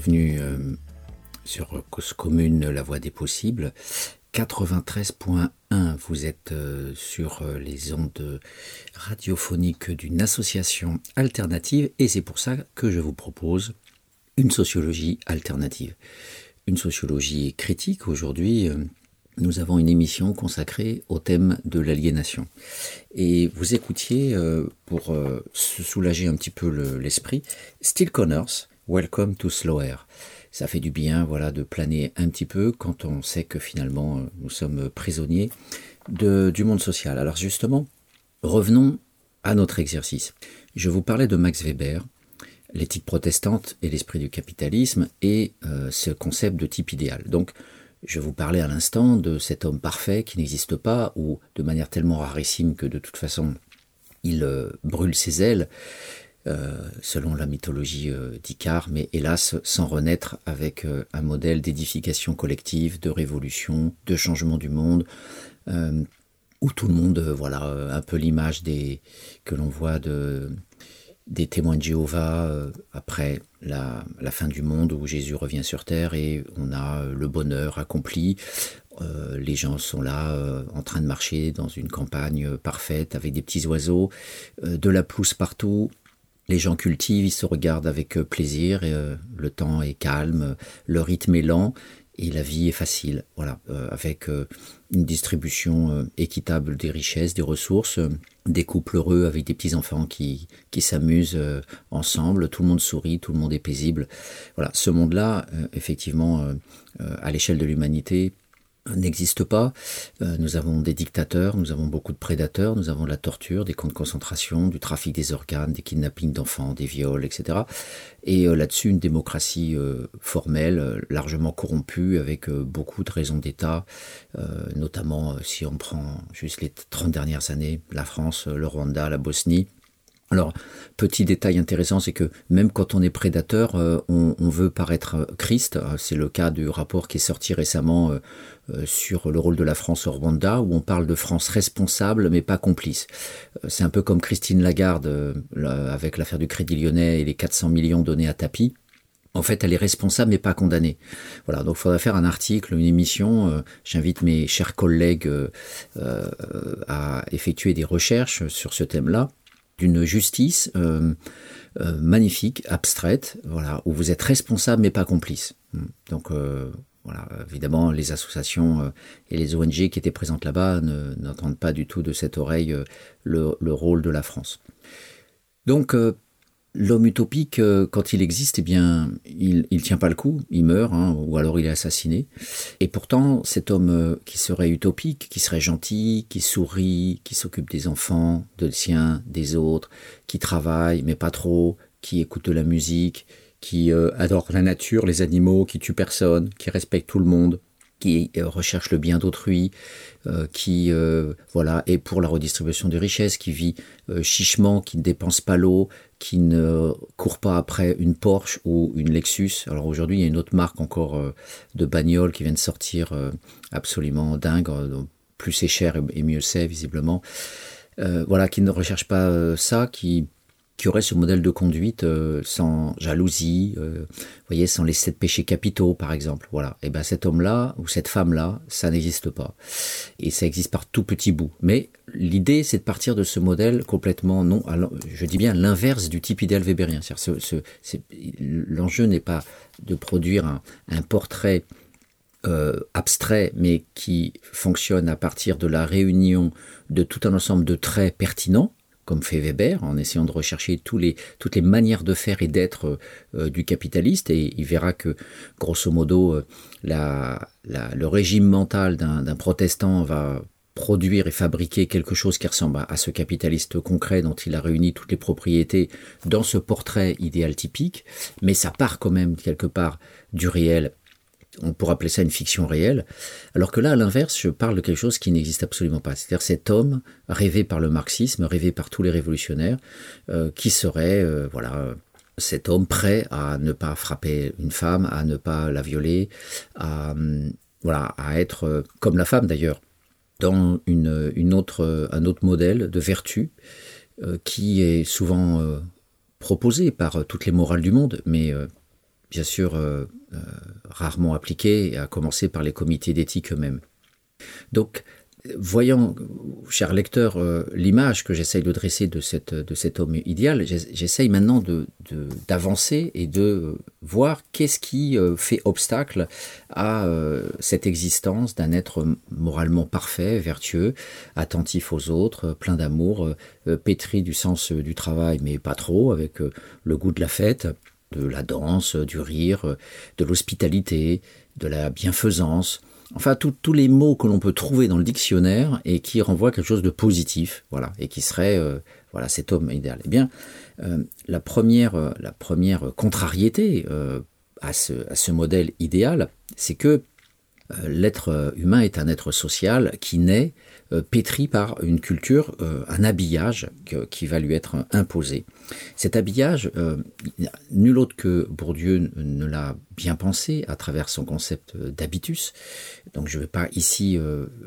Revenus euh, sur Cause Commune, la voie des possibles. 93.1, vous êtes euh, sur euh, les ondes radiophoniques d'une association alternative et c'est pour ça que je vous propose une sociologie alternative. Une sociologie critique aujourd'hui. nous avons une émission consacrée au thème de l'aliénation. Et vous écoutiez, pour se soulager un petit peu l'esprit, Still Connors, Welcome to Slow Air. Ça fait du bien, voilà, de planer un petit peu quand on sait que finalement euh, nous sommes prisonniers du monde social. Alors justement, revenons à notre exercice. Je vous parlais de Max Weber, l'éthique protestante et l'esprit du capitalisme et euh, ce concept de type idéal. Donc, je vous parlais à l'instant de cet homme parfait qui n'existe pas ou de manière tellement rarissime que de toute façon il euh, brûle ses ailes selon la mythologie euh, d'Icare, mais hélas sans renaître avec euh, un modèle d'édification collective, de révolution, de changement du monde, où tout le monde, voilà, un peu l'image des que l'on voit de des témoins de Jéhovah après la, fin du monde où Jésus revient sur terre et on a le bonheur accompli. les gens sont là en train de marcher dans une campagne parfaite avec des petits oiseaux, de la pelouse partout, les gens cultivent, ils se regardent avec euh, plaisir, euh, le temps est calme, le rythme est lent et la vie est facile. Voilà, euh, avec une distribution équitable des richesses, des ressources, des couples heureux avec des petits enfants qui qui s'amusent ensemble, tout le monde sourit, tout le monde est paisible. Voilà, ce monde-là, effectivement, à l'échelle de l'humanité, n'existe pas. Euh, nous avons des dictateurs, nous avons beaucoup de prédateurs, nous avons la torture, des camps de concentration, du trafic des organes, des kidnappings d'enfants, des viols, etc. Et euh, là-dessus, une démocratie euh, formelle, largement corrompue, avec beaucoup de raisons d'État, notamment si on prend juste les 30 dernières années, la France, le Rwanda, la Bosnie. Alors, petit détail intéressant, c'est que même quand on est prédateur, on, on, veut paraître Christ. C'est le cas du rapport qui est sorti récemment euh, sur le rôle de la France au Rwanda, où on parle de France responsable mais pas complice. Euh, c'est un peu comme Christine Lagarde euh, avec l'affaire du Crédit Lyonnais et les 400 millions donnés à Tapi. En fait, elle est responsable mais pas condamnée. Voilà, donc il faudrait faire un article, une émission. J'invite mes chers collègues à effectuer des recherches sur ce thème-là d'une justice magnifique, abstraite, voilà, où vous êtes responsable mais pas complice. Donc voilà, évidemment, les associations euh, et les ONG qui étaient présentes là-bas n'entendent pas du tout de cette oreille euh, le, rôle de la France. Donc, euh, l'homme utopique, quand il existe, eh bien, il ne tient pas le coup, il meurt, hein, ou alors il est assassiné. Et pourtant, cet homme qui serait utopique, qui serait gentil, qui sourit, qui s'occupe des enfants, de siens, des autres, qui travaille, mais pas trop, qui écoute de la musique, qui euh, adore la nature, les animaux, qui tue personne, qui respecte tout le monde, qui euh, recherche le bien d'autrui, euh, qui voilà est pour la redistribution des richesses, qui vit chichement, qui ne dépense pas l'eau, qui ne court pas après une Porsche ou une Lexus. Alors aujourd'hui, il y a une autre marque encore de bagnole qui vient de sortir, absolument dingue. plus c'est cher et mieux c'est visiblement. voilà, qui ne recherche pas ça, qui qui aurait ce modèle de conduite euh, sans jalousie, euh, voyez, sans les sept péchés capitaux, par exemple. Voilà. Et ben cet homme-là ou cette femme-là, ça n'existe pas. Et ça existe par tout petit bout. Mais l'idée, c'est de partir de ce modèle complètement non, je dis bien l'inverse du type idéal weberien. L'enjeu n'est pas de produire un, un portrait euh, abstrait, mais qui fonctionne à partir de la réunion de tout un ensemble de traits pertinents comme fait Weber, en essayant de rechercher toutes les manières de faire et d'être euh, du capitaliste, et il verra que, grosso modo, euh, le régime mental d'un protestant va produire et fabriquer quelque chose qui ressemble à, ce capitaliste concret dont il a réuni toutes les propriétés dans ce portrait idéal typique, mais ça part quand même quelque part du réel on pourrait appeler ça une fiction réelle, alors que là, à l'inverse, je parle de quelque chose qui n'existe absolument pas. C'est-à-dire cet homme rêvé par le marxisme, rêvé par tous les révolutionnaires, euh, qui serait, euh, voilà, cet homme prêt à ne pas frapper une femme, à ne pas la violer, à, hum, voilà, à être euh, comme la femme d'ailleurs, dans une, autre, un autre modèle de vertu qui est souvent proposé par toutes les morales du monde, mais bien sûr rarement appliquée, à commencer par les comités d'éthique eux-mêmes. Donc voyant, cher lecteur, euh, l'image que j'essaye de dresser de, cet homme idéal, j'essaye maintenant d'avancer de, et de voir qu'est-ce qui euh, fait obstacle à euh, cette existence d'un être moralement parfait, vertueux, attentif aux autres, plein d'amour, pétri du sens du travail, mais pas trop, avec le goût de la fête, de la danse, du rire, de l'hospitalité, de la bienfaisance enfin tous les mots que l'on peut trouver dans le dictionnaire et qui renvoient quelque chose de positif, voilà, et qui serait euh, voilà cet homme idéal. Eh bien, euh, la première euh, la première contrariété à ce à ce modèle idéal, c'est que l'être humain est un être social qui naît euh, pétri par une culture, euh, un habillage qui va lui être imposé. Cet habillage, euh, nul autre que Bourdieu ne l'a bien pensé à travers son concept d'habitus. Donc je ne vais pas ici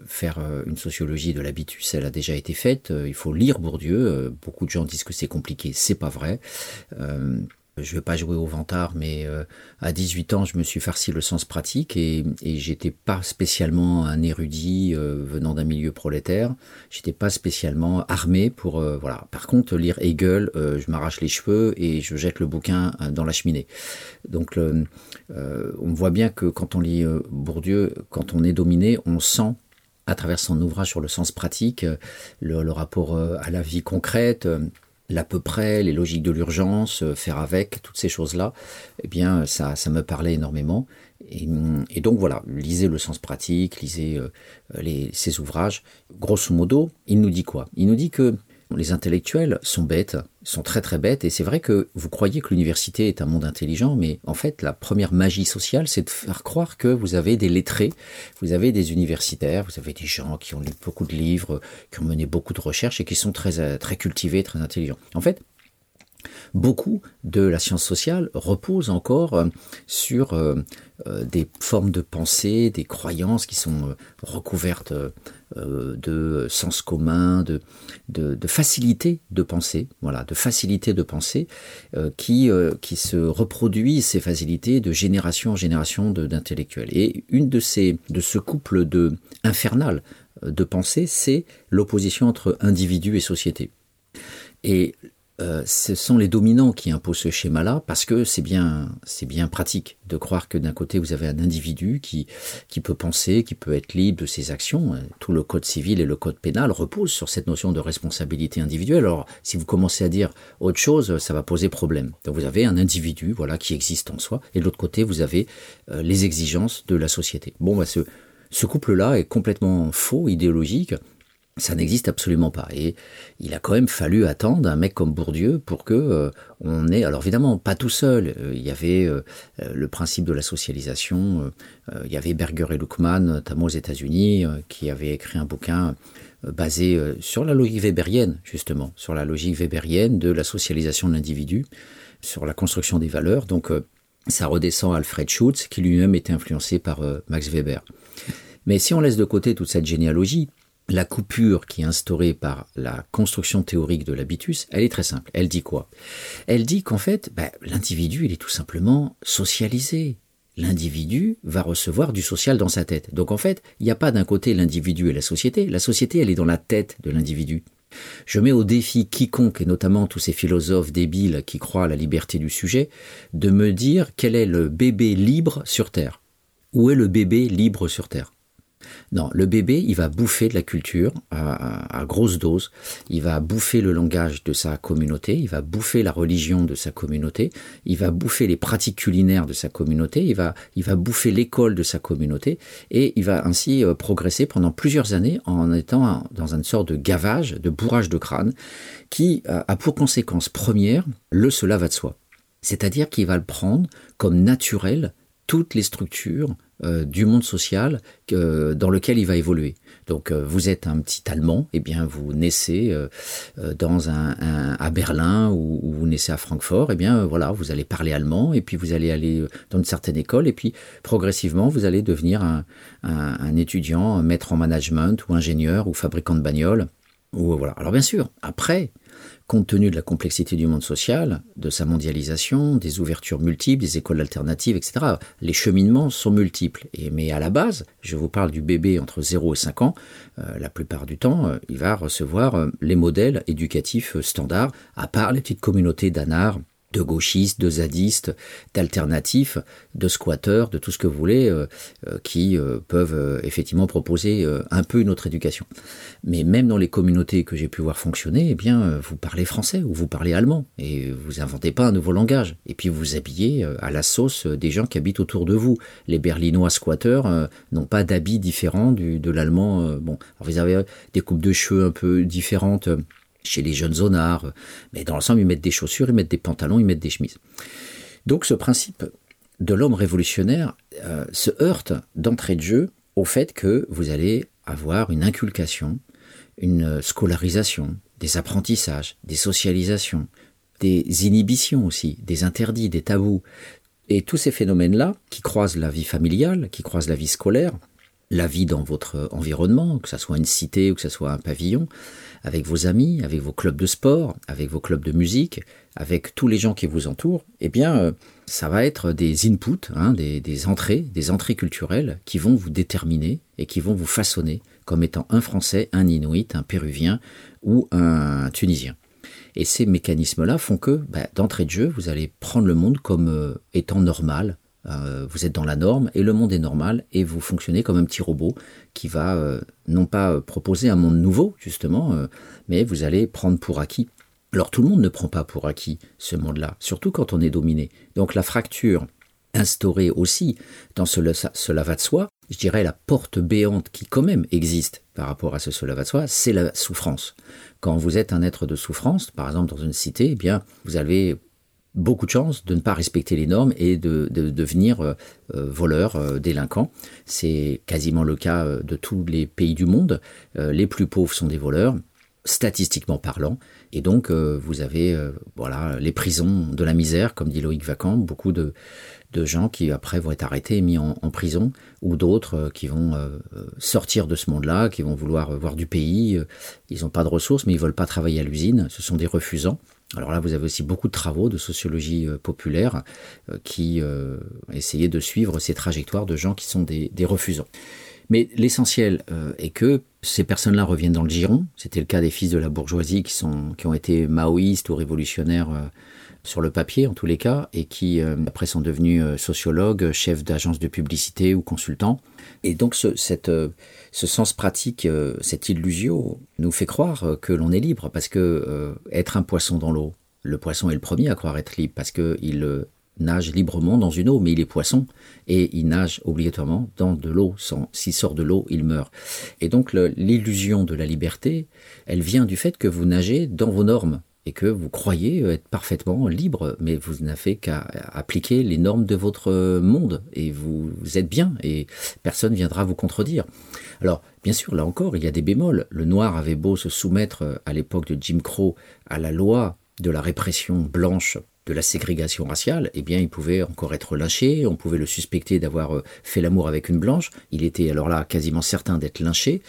faire une sociologie de l'habitus, elle a déjà été faite. Il faut lire Bourdieu. Beaucoup de gens disent que c'est compliqué, c'est pas vrai. Je ne vais pas jouer au vantard, mais euh, à 18 ans, je me suis farci le sens pratique et, et j'étais pas spécialement un érudit euh, venant d'un milieu prolétaire. J'étais pas spécialement armé pour euh, voilà. Par contre, lire Hegel, je m'arrache les cheveux et je jette le bouquin dans la cheminée. Donc, on voit bien que quand on lit Bourdieu, quand on est dominé, on sent à travers son ouvrage sur le sens pratique, le, le rapport à la vie concrète l'à peu près, les logiques de l'urgence, euh, faire avec, toutes ces choses-là, eh bien, ça, ça me parlait énormément. Et, et, donc voilà, lisez le sens pratique, lisez euh, les, ces ouvrages. Grosso modo, il nous dit quoi? Il nous dit que les intellectuels sont bêtes, sont très très bêtes, et c'est vrai que vous croyez que l'université est un monde intelligent, mais en fait la première magie sociale, c'est de faire croire que vous avez des lettrés, vous avez des universitaires, vous avez des gens qui ont lu beaucoup de livres, qui ont mené beaucoup de recherches et qui sont très, très cultivés, très intelligents. En fait, beaucoup de la science sociale repose encore euh, sur euh, euh, des formes de pensée, des croyances qui sont recouvertes de sens commun, de, facilité de penser, voilà, de facilité de penser, qui, qui se reproduisent ces facilités de génération en génération d'intellectuels. Et une de ces, de ce couple de infernal de pensée, c'est l'opposition entre individu et société. Et euh, ce sont les dominants qui imposent ce schéma-là parce que c'est bien, c'est bien pratique de croire que d'un côté vous avez un individu qui, qui peut penser, qui peut être libre de ses actions. Tout le code civil et le code pénal reposent sur cette notion de responsabilité individuelle. Alors, si vous commencez à dire autre chose, ça va poser problème. Donc, vous avez un individu, voilà, qui existe en soi, et de l'autre côté, vous avez euh, les exigences de la société. Bon, bah, ce couple-là est complètement faux, idéologique. Ça n'existe absolument pas. Et il a quand même fallu attendre un mec comme Bourdieu pour que euh, on ait. Alors évidemment, pas tout seul. Euh, il y avait euh, le principe de la socialisation. il y avait Berger et Luckmann, notamment aux États-Unis, qui avaient écrit un bouquin basé sur la logique weberienne, justement, sur la logique weberienne de la socialisation de l'individu, sur la construction des valeurs. Donc ça redescend à Alfred Schutz, qui lui-même était influencé par Max Weber. Mais si on laisse de côté toute cette généalogie, la coupure qui est instaurée par la construction théorique de l'habitus, elle est très simple. Elle dit quoi? Elle dit qu'en fait, bah, l'individu, il est tout simplement socialisé. L'individu va recevoir du social dans sa tête. Donc en fait, il n'y a pas d'un côté l'individu et la société. La société, elle est dans la tête de l'individu. Je mets au défi quiconque, et notamment tous ces philosophes débiles qui croient à la liberté du sujet, de me dire quel est le bébé libre sur Terre. Où est le bébé libre sur Terre? Non, le bébé, il va bouffer de la culture à, grosse dose. Il va bouffer le langage de sa communauté. Il va bouffer la religion de sa communauté. Il va bouffer les pratiques culinaires de sa communauté. Il va, il va bouffer l'école de sa communauté. Et il va ainsi euh, progresser pendant plusieurs années en étant dans une sorte de gavage, de bourrage de crâne, qui euh, a pour conséquence première le cela va de soi. C'est-à-dire qu'il va le prendre comme naturel toutes les structures euh, du monde social dans lequel il va évoluer. Donc euh, vous êtes un petit Allemand, et eh bien vous naissez euh, dans un, à Berlin ou, vous naissez à Francfort, et eh bien voilà, vous allez parler allemand et puis vous allez aller dans une certaine école et puis progressivement vous allez devenir un, un étudiant, un maître en management ou ingénieur ou fabricant de bagnole Ou voilà. Alors bien sûr, après, compte tenu de la complexité du monde social, de sa mondialisation, des ouvertures multiples, des écoles alternatives, etc., les cheminements sont multiples. Mais à la base, je vous parle du bébé entre 0 et 5 ans, euh, la plupart du temps, euh, il va recevoir euh, les modèles éducatifs standards, à part les petites communautés d'anards de gauchistes, de zadistes, d'alternatifs, de squatteurs, de tout ce que vous voulez, euh, euh, qui euh, peuvent effectivement proposer un peu une autre éducation. Mais même dans les communautés que j'ai pu voir fonctionner, eh bien, vous parlez français ou vous parlez allemand et vous inventez pas un nouveau langage. Et puis vous habillez à la sauce des gens qui habitent autour de vous. Les Berlinois squatteurs n'ont pas d'habits différents du, de l'allemand. bon, vous avez des coupes de cheveux un peu différentes chez les jeunes zonards, mais dans l'ensemble, ils mettent des chaussures, ils mettent des pantalons, ils mettent des chemises. Donc ce principe de l'homme révolutionnaire euh, se heurte d'entrée de jeu au fait que vous allez avoir une inculcation, une scolarisation, des apprentissages, des socialisations, des inhibitions aussi, des interdits, des tabous. Et tous ces phénomènes-là, qui croisent la vie familiale, qui croisent la vie scolaire, la vie dans votre environnement, que ce soit une cité ou que ce soit un pavillon, avec vos amis, avec vos clubs de sport, avec vos clubs de musique, avec tous les gens qui vous entourent, eh bien, euh, ça va être des inputs, hein, des, entrées, des entrées culturelles qui vont vous déterminer et qui vont vous façonner comme étant un Français, un Inuit, un Péruvien ou un Tunisien. Et ces mécanismes-là font que, bah, d'entrée de jeu, vous allez prendre le monde comme euh, étant normal, euh, vous êtes dans la norme et le monde est normal et vous fonctionnez comme un petit robot qui va euh, non pas proposer un monde nouveau justement, euh, mais vous allez prendre pour acquis. Alors tout le monde ne prend pas pour acquis ce monde-là, surtout quand on est dominé. Donc la fracture instaurée aussi dans ce, lava de soi, je dirais la porte béante qui quand même existe par rapport à ce, ce lava de soi, c'est la souffrance. Quand vous êtes un être de souffrance, par exemple dans une cité, eh bien vous avez beaucoup de chances de ne pas respecter les normes et de, devenir euh, euh, voleur, euh, délinquant. C'est quasiment le cas de tous les pays du monde. les plus pauvres sont des voleurs, statistiquement parlant. Et donc, vous avez voilà les prisons de la misère, comme dit Loïc Vacan, beaucoup de, de gens qui après vont être arrêtés et mis en, en prison, ou d'autres qui vont sortir de ce monde-là, qui vont vouloir voir du pays. Ils n'ont pas de ressources, mais ils veulent pas travailler à l'usine. Ce sont des refusants. Alors là, vous avez aussi beaucoup de travaux de sociologie euh, populaire euh, qui euh, essayaient de suivre ces trajectoires de gens qui sont des, refusants. Mais l'essentiel est que ces personnes-là reviennent dans le giron. C'était le cas des fils de la bourgeoisie qui, ont été maoïstes ou révolutionnaires sur le papier en tous les cas, et qui après sont devenus sociologues, chefs d'agence de publicité ou consultants. Et donc ce, cette, ce sens pratique, euh, cette illusion, nous fait croire euh, que l'on est libre, parce que euh, être un poisson dans l'eau, le poisson est le premier à croire être libre, parce qu'il nage librement dans une eau, mais il est poisson, et il nage obligatoirement dans de l'eau. S'il sort de l'eau, il meurt. Et donc l'illusion de la liberté, elle vient du fait que vous nagez dans vos normes et que vous croyez être parfaitement libre, mais vous n'avez qu'à appliquer les normes de votre monde et vous, êtes bien et personne ne viendra vous contredire. Alors, bien sûr, là encore, il y a des bémols. Le noir avait beau se soumettre à l'époque de Jim Crow à la loi de la répression blanche de la ségrégation raciale, eh bien, il pouvait encore être lynché, on pouvait le suspecter d'avoir euh, fait l'amour avec une blanche, il était alors là quasiment certain d'être lynché,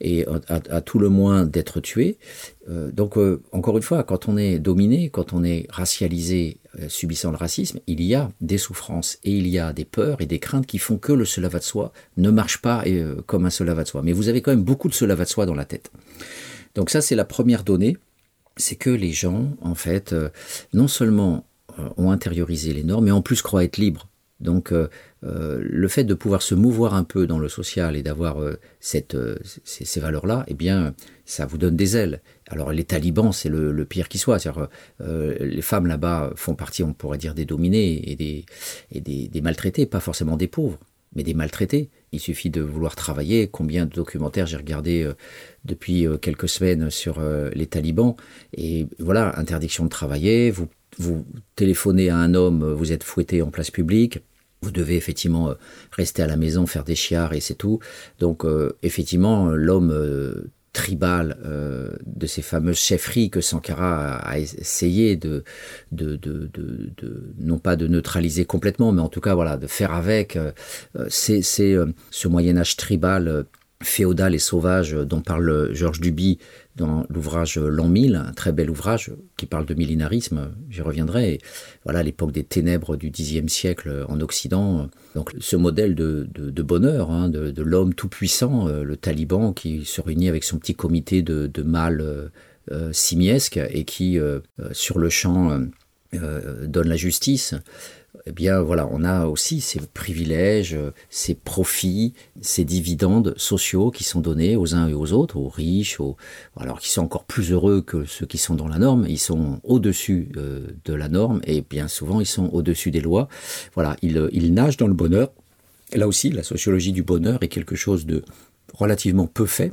et à, tout le moins d'être tué. Euh, donc, euh, encore une fois, quand on est dominé, quand on est racialisé, subissant le racisme, il y a des souffrances, et il y a des peurs et des craintes qui font que le cela va de soi ne marche pas comme un cela va de soi. Mais vous avez quand même beaucoup de cela va de soi dans la tête. Donc ça, c'est la première donnée c'est que les gens, en fait, euh, non seulement euh, ont intériorisé les normes, mais en plus croient être libres. Donc, euh, le fait de pouvoir se mouvoir un peu dans le social et d'avoir ces, valeurs-là, eh bien, ça vous donne des ailes. Alors, les talibans, c'est le, pire qui soit. les femmes là-bas font partie, on pourrait dire, des dominés et des, et des, des maltraités, pas forcément des pauvres mais des maltraités. Il suffit de vouloir travailler. Combien de documentaires j'ai regardé euh, depuis euh, quelques semaines sur euh, les talibans. Et voilà, interdiction de travailler. Vous, vous téléphonez à un homme, vous êtes fouetté en place publique. Vous devez effectivement rester à la maison, faire des chiards et c'est tout. Donc effectivement, l'homme tribal euh, de ces fameuses chefferies que Sankara a, essayé de, de, de, de, non pas de neutraliser complètement, mais en tout cas voilà de faire avec. Euh, c'est euh, ce Moyen Âge tribal féodale et sauvage dont parle Georges Duby dans l'ouvrage L'an 1000, un très bel ouvrage qui parle de millénarisme, j'y reviendrai. voilà l'époque des ténèbres du Xe siècle en Occident. Donc ce modèle de, bonheur, hein, de, l'homme tout-puissant, le taliban qui se réunit avec son petit comité de, mâles euh, simiesques et qui, euh, sur le champ, donne la justice eh bien voilà, on a aussi ces privilèges, ces profits, ces dividendes sociaux qui sont donnés aux uns et aux autres, aux riches, aux, alors qui sont encore plus heureux que ceux qui sont dans la norme. Ils sont au-dessus euh, de la norme et bien souvent ils sont au-dessus des lois. Voilà, ils, ils nagent dans le bonheur. là aussi, la sociologie du bonheur est quelque chose de relativement peu fait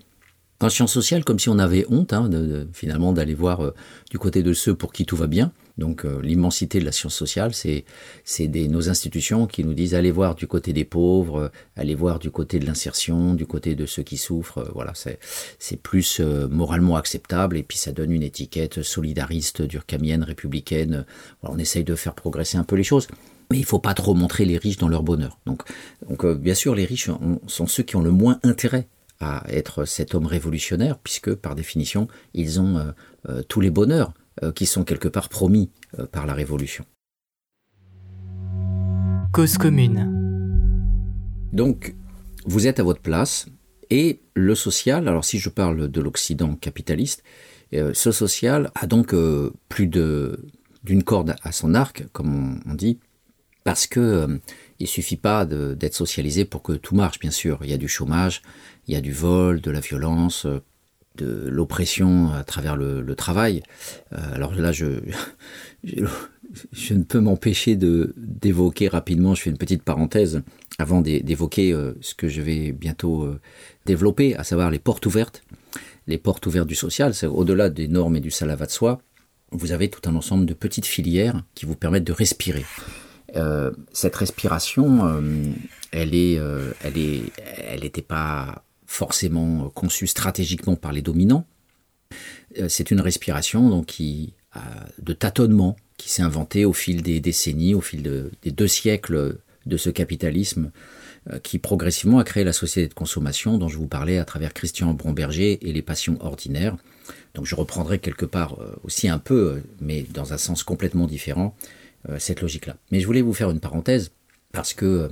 en sciences sociales, comme si on avait honte, hein, finalement, d'aller voir euh, du côté de ceux pour qui tout va bien. Donc euh, l'immensité de la science sociale, c'est nos institutions qui nous disent allez voir du côté des pauvres, euh, allez voir du côté de l'insertion, du côté de ceux qui souffrent. voilà, c'est plus moralement acceptable et puis ça donne une étiquette solidariste, durkheimienne, républicaine. on essaye de faire progresser un peu les choses. Mais il ne faut pas trop montrer les riches dans leur bonheur. Donc, donc bien sûr, les riches sont ceux qui ont le moins intérêt à être cet homme révolutionnaire, puisque par définition, ils ont euh, euh, tous les bonheurs euh, qui sont quelque part promis par la révolution. Cause commune. Donc, vous êtes à votre place, et le social, alors si je parle de l'Occident capitaliste, ce social a donc plus d'une corde à son arc, comme on, dit, parce que il suffit pas d'être socialisé pour que tout marche, bien sûr. Il y a du chômage, il y a du vol, de la violence, de l'oppression à travers le, travail. Euh, alors là, je, je, ne peux m'empêcher d'évoquer rapidement, je fais une petite parenthèse avant d'évoquer euh, ce que je vais bientôt euh, développer, à savoir les portes ouvertes. Les portes ouvertes du social, c'est au-delà des normes et du salavat de soi, vous avez tout un ensemble de petites filières qui vous permettent de respirer. cette respiration, elle est, elle est, elle n'était pas forcément conçu stratégiquement par les dominants. Euh, c'est une respiration donc, de tâtonnement qui s'est inventée au fil des décennies, au fil des deux siècles de ce capitalisme euh, qui progressivement a créé la société de consommation dont je vous parlais à travers Christian Bromberger et les passions ordinaires. Donc je reprendrai quelque part euh, aussi un peu, mais dans un sens complètement différent, cette logique-là. Mais je voulais vous faire une parenthèse parce que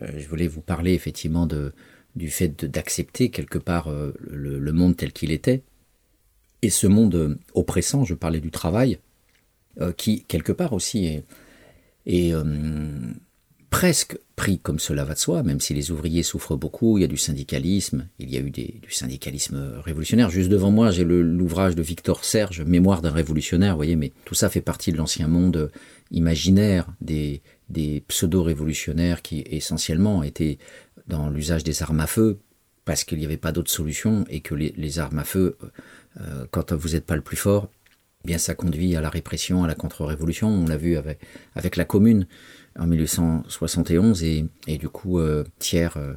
je voulais vous parler effectivement de, du fait d'accepter quelque part euh, le, monde tel qu'il était. Et ce monde euh, oppressant, je parlais du travail, euh, qui quelque part aussi est, presque pris comme cela va de soi, même si les ouvriers souffrent beaucoup, il y a du syndicalisme, il y a eu du syndicalisme révolutionnaire. Juste devant moi, j'ai l'ouvrage de Victor Serge, Mémoire d'un révolutionnaire, vous voyez, mais tout ça fait partie de l'ancien monde imaginaire des, des pseudo-révolutionnaires qui essentiellement étaient dans l'usage des armes à feu parce qu'il n'y avait pas d'autre solution et que les, armes à feu, euh, quand vous n'êtes pas le plus fort, eh bien ça conduit à la répression, à la contre-révolution. On l'a vu avec, la Commune en 1871 et, du coup euh, Thiers euh,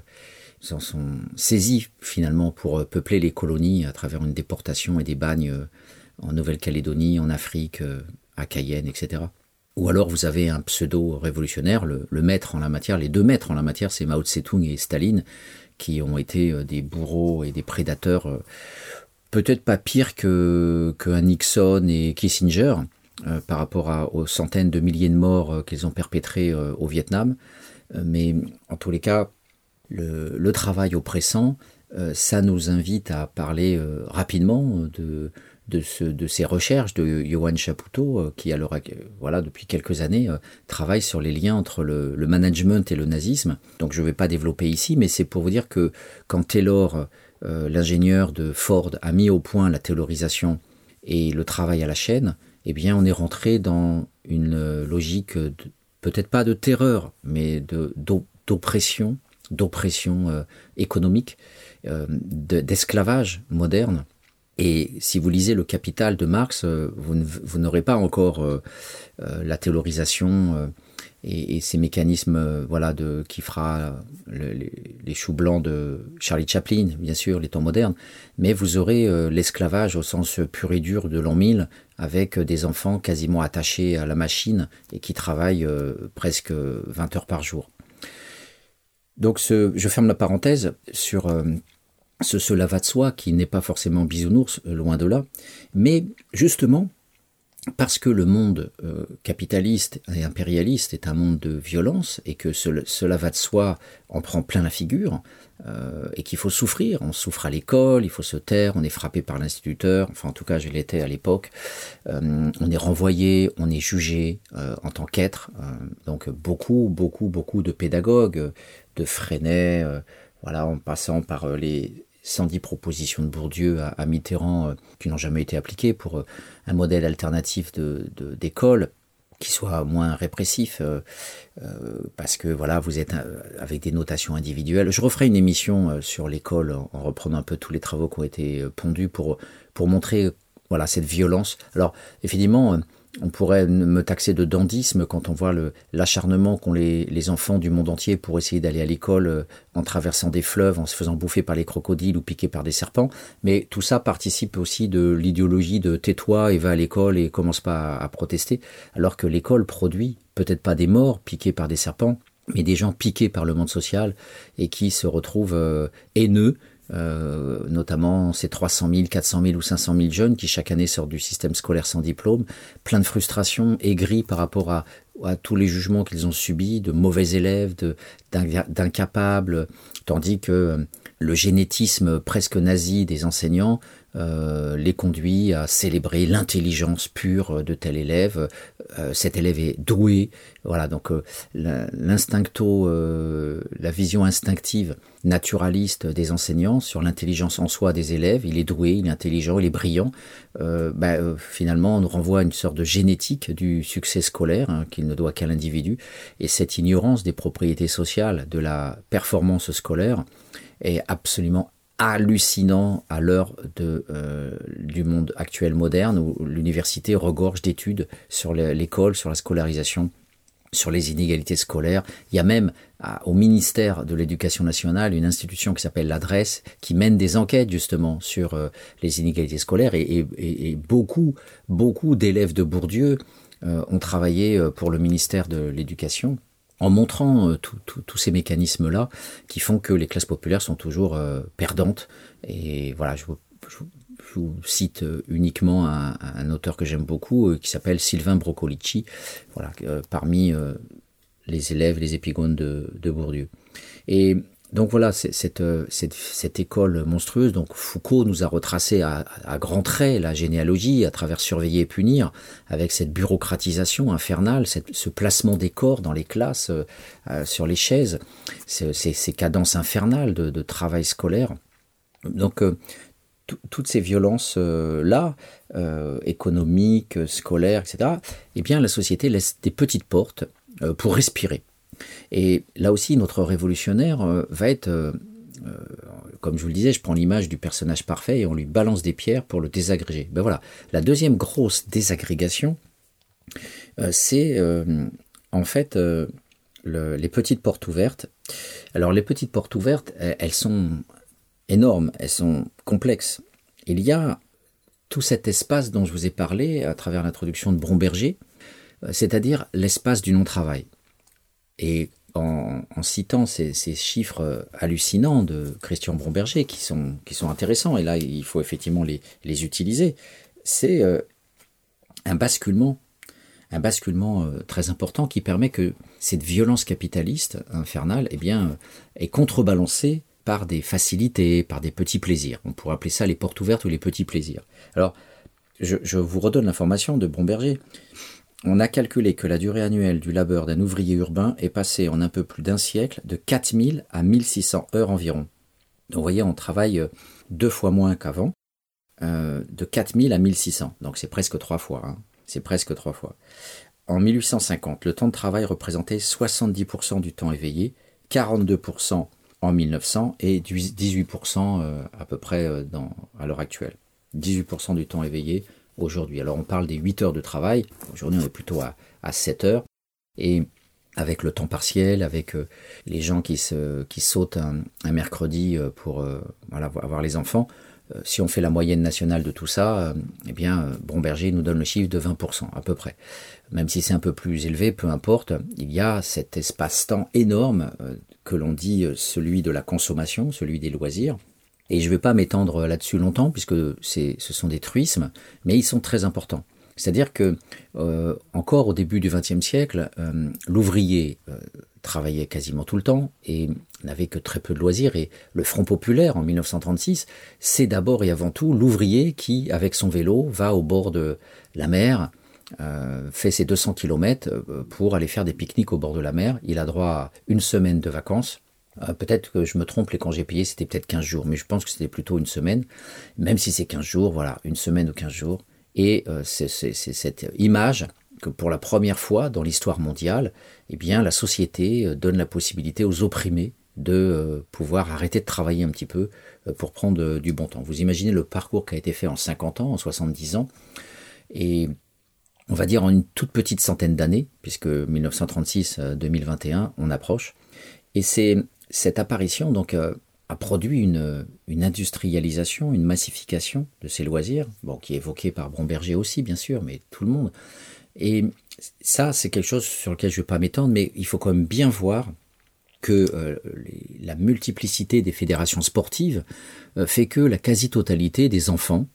s'en sont saisis finalement pour peupler les colonies à travers une déportation et des bagnes en Nouvelle-Calédonie, en Afrique, à Cayenne, etc. Ou alors vous avez un pseudo-révolutionnaire, le, maître en la matière, les deux maîtres en la matière, c'est Mao Tse-tung et Staline, qui ont été euh, des bourreaux et des prédateurs, euh, peut-être pas pire que, Nixon et Kissinger, euh, par rapport aux centaines de milliers de morts qu'ils ont perpétrés au Vietnam. mais en tous les cas, le travail oppressant, ça nous invite à parler rapidement de, de, ces recherches de Johan Chapoutot, euh, qui voilà, depuis quelques années euh, travaille sur les liens entre le, management et le nazisme. Donc je ne vais pas développer ici, mais c'est pour vous dire que quand Taylor, euh, l'ingénieur de Ford, a mis au point la taylorisation et le travail à la chaîne, eh bien on est rentré dans une logique peut-être pas de terreur, mais d'oppression, d'oppression économique, d'esclavage moderne et si vous lisez le Capital de Marx, euh, vous, n'aurez pas encore euh, euh, la théorisation et, ces mécanismes voilà, de, qui fera les, choux blancs de Charlie Chaplin, bien sûr, les temps modernes, mais vous aurez l'esclavage au sens pur et dur de l'an 1000, avec des enfants quasiment attachés à la machine et qui travaillent presque 20 heures par jour. Donc je ferme la parenthèse sur ce cela va de soi qui n'est pas forcément bisounours, loin de là, mais justement, parce que le monde euh, capitaliste et impérialiste est un monde de violence et que cela va de soi en prend plein la figure euh, et qu'il faut souffrir. On souffre à l'école, il faut se taire, on est frappé par l'instituteur, enfin en tout cas je l'étais à l'époque. Euh, on est renvoyé, on est jugé en tant qu'être. donc beaucoup, beaucoup, beaucoup de pédagogues, de Freinet, voilà, en passant par les 110 propositions de Bourdieu à, Mitterrand euh, qui n'ont jamais été appliquées pour euh, un modèle alternatif d'école qui soit moins répressif, euh, parce que voilà, vous êtes avec des notations individuelles. Je referai une émission sur l'école en, reprenant un peu tous les travaux qui ont été pondus pour, pour montrer voilà cette violence. Alors, effectivement, on pourrait me taxer de dandisme quand on voit l'acharnement qu'ont les, enfants du monde entier pour essayer d'aller à l'école euh, en traversant des fleuves, en se faisant bouffer par les crocodiles ou piquer par des serpents. Mais tout ça participe aussi de l'idéologie de tais-toi et va à l'école et commence pas à, protester, alors que l'école produit peut-être pas des morts piqués par des serpents, mais des gens piqués par le monde social et qui se retrouvent euh, haineux euh, notamment ces 300 000, 400 000 ou 500 000 jeunes qui chaque année sortent du système scolaire sans diplôme, plein de frustration, aigris par rapport à, tous les jugements qu'ils ont subis, de mauvais élèves, d'incapables, tandis que euh, le génétisme presque nazi des enseignants euh, les conduit à célébrer l'intelligence pure de tel élève. Cet élève est doué. Voilà, donc l'instincto, la vision instinctive, naturaliste des enseignants sur l'intelligence en soi des élèves. Il est doué, il est intelligent, il est brillant. Bah, finalement, on nous renvoie à une sorte de génétique du succès scolaire hein, qu'il ne doit qu'à l'individu. Et cette ignorance des propriétés sociales de la performance scolaire est absolument hallucinant à l'heure euh, du monde actuel moderne où l'université regorge d'études sur l'école, sur la scolarisation, sur les inégalités scolaires. Il y a même au ministère de l'Éducation nationale une institution qui s'appelle l'adresse qui mène des enquêtes justement sur euh, les inégalités scolaires et, et, beaucoup, beaucoup d'élèves de Bourdieu euh, ont travaillé pour le ministère de l'Éducation en montrant euh, tous ces mécanismes-là qui font que les classes populaires sont toujours euh, perdantes. Et voilà, je vous, cite euh, uniquement un, auteur que j'aime beaucoup qui s'appelle Sylvain Broccolici, voilà, parmi les élèves, les épigones de, Bourdieu. Et donc voilà, cette, euh, cette, école monstrueuse. Donc Foucault nous a retracé à, à grands traits la généalogie à travers surveiller et punir, avec cette bureaucratisation infernale, ce placement des corps dans les classes, euh, euh, sur les chaises, ces, ces, cadences infernales de, travail scolaire. Donc toutes ces violences là, économiques, scolaires, etc. Eh bien, la société laisse des petites portes pour respirer. Et là aussi, notre révolutionnaire euh, va être, euh, euh, comme je vous le disais, je prends l'image du personnage parfait et on lui balance des pierres pour le désagréger. Ben voilà, la deuxième grosse désagrégation, c'est en fait les petites portes ouvertes. Alors les petites portes ouvertes, elles sont énormes, elles sont complexes. Il y a tout cet espace dont je vous ai parlé à travers l'introduction de Bromberger, c'est-à-dire l'espace du non-travail. Et en, citant ces, chiffres hallucinants de Christian Bromberger, qui sont, qui sont intéressants, et là il faut effectivement les, les utiliser, c'est euh, un basculement, un basculement euh, très important qui permet que cette violence capitaliste infernale eh bien, est contrebalancée par des facilités, par des petits plaisirs. On pourrait appeler ça les portes ouvertes ou les petits plaisirs. Alors, je, vous redonne l'information de Bromberger. On a calculé que la durée annuelle du labeur d'un ouvrier urbain est passée en un peu plus d'un siècle de 4000 à 1600 heures environ. Donc vous voyez, on travaille euh, deux fois moins qu'avant, euh, de 4000 à 1600. Donc c'est presque trois fois. Hein. En 1850, le temps de travail représentait 70% du temps éveillé, 42% en 1900 et 18% euh, à peu près dans, à l'heure actuelle. 18% du temps éveillé, aujourd'hui. Alors on parle des 8 heures de travail, aujourd'hui on est plutôt à, à 7 heures, et avec le temps partiel, avec euh, les gens qui, se, sautent un, mercredi euh, pour euh, avoir les enfants, si on fait la moyenne nationale de tout ça, eh bien, Bromberger nous donne le chiffre de 20% à peu près. Même si c'est un peu plus élevé, peu importe, il y a cet espace-temps énorme que l'on dit celui de la consommation, celui des loisirs, Et je ne vais pas m'étendre là-dessus longtemps, puisque ce sont des truismes, mais ils sont très importants. C'est-à-dire que euh, encore au début du XXe siècle, euh, l'ouvrier euh, travaillait quasiment tout le temps et n'avait que très peu de loisirs. Et le Front populaire en 1936, c'est d'abord et avant tout l'ouvrier qui, avec son vélo, va au bord de la mer, fait ses 200 km pour aller faire des pique-niques au bord de la mer. Il a droit à une semaine de vacances. peut-être que je me trompe, les congés payés, c'était peut-être 15 jours, mais je pense que c'était plutôt une semaine. Même si c'est 15 jours, voilà, une semaine ou 15 jours. Et euh, c'est cette image que pour la première fois dans l'histoire mondiale, eh bien, la société euh, donne la possibilité aux opprimés de euh, pouvoir arrêter de travailler un petit peu pour prendre du bon temps. Vous imaginez le parcours qui a été fait en 50 ans, en 70 ans, et on va dire en une toute petite centaine d'années, puisque 1936-2021, on approche. Et c'est cette apparition donc a produit une, industrialisation, une massification de ces loisirs, bon, qui est évoquée par Bromberger aussi, bien sûr, mais tout le monde. Et ça, c'est quelque chose sur lequel je ne vais pas m'étendre, mais il faut quand même bien voir que euh, la multiplicité des fédérations sportives euh, fait que la quasi-totalité des enfants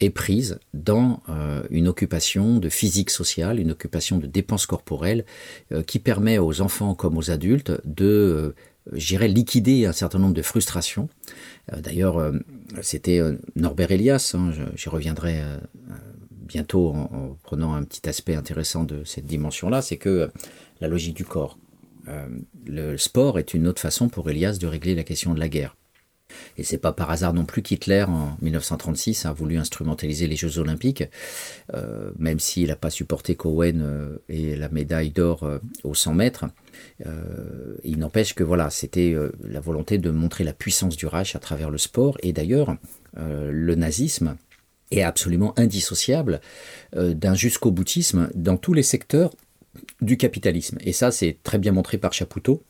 est prise dans euh, une occupation de physique sociale, une occupation de dépenses corporelles, qui permet aux enfants comme aux adultes de j'irais liquider un certain nombre de frustrations. Euh, d'ailleurs, euh, c'était euh, Norbert Elias, hein, j'y reviendrai bientôt en, prenant un petit aspect intéressant de cette dimension-là, c'est que la logique du corps. le sport est une autre façon pour Elias de régler la question de la guerre. Et c'est pas par hasard non plus qu'Hitler, en 1936, a voulu instrumentaliser les Jeux Olympiques, euh, même s'il n'a pas supporté Cohen euh, et la médaille d'or euh, aux 100 mètres. il n'empêche que voilà, c'était la volonté de montrer la puissance du Reich à travers le sport. Et d'ailleurs, le nazisme est absolument indissociable d'un jusqu'au boutisme dans tous les secteurs du capitalisme. Et ça, c'est très bien montré par Chapoutot.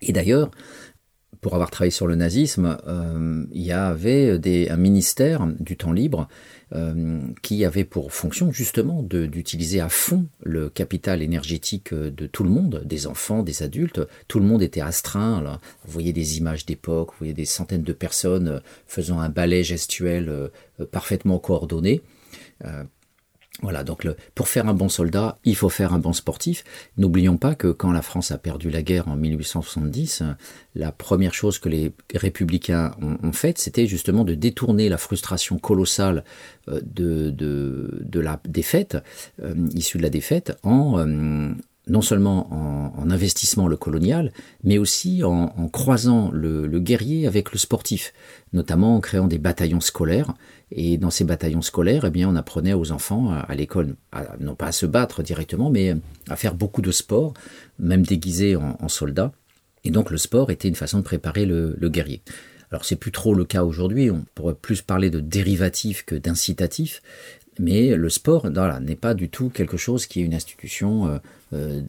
Et d'ailleurs, pour avoir travaillé sur le nazisme, euh, il y avait un ministère du temps libre euh, qui avait pour fonction justement d'utiliser à fond le capital énergétique de tout le monde, des enfants, des adultes. Tout le monde était astreint. Vous voyez des images d'époque, vous voyez des centaines de personnes faisant un ballet gestuel euh, parfaitement coordonné. Voilà, donc pour faire un bon soldat, il faut faire un bon sportif. N'oublions pas que quand la France a perdu la guerre en 1870, la première chose que les républicains ont, faite, c'était justement de détourner la frustration colossale euh, de, de, la défaite, euh, issue de la défaite, en, euh, non seulement en, investissement le colonial, mais aussi en, croisant le, guerrier avec le sportif, notamment en créant des bataillons scolaires. Et dans ces bataillons scolaires, eh bien, on apprenait aux enfants à, l'école, non pas à se battre directement, mais à faire beaucoup de sport, même déguisés en, soldats. Et donc le sport était une façon de préparer le, guerrier. Alors c'est plus trop le cas aujourd'hui, on pourrait plus parler de dérivatif que d'incitatif, mais le sport n'est pas du tout quelque chose qui est une institution euh, euh,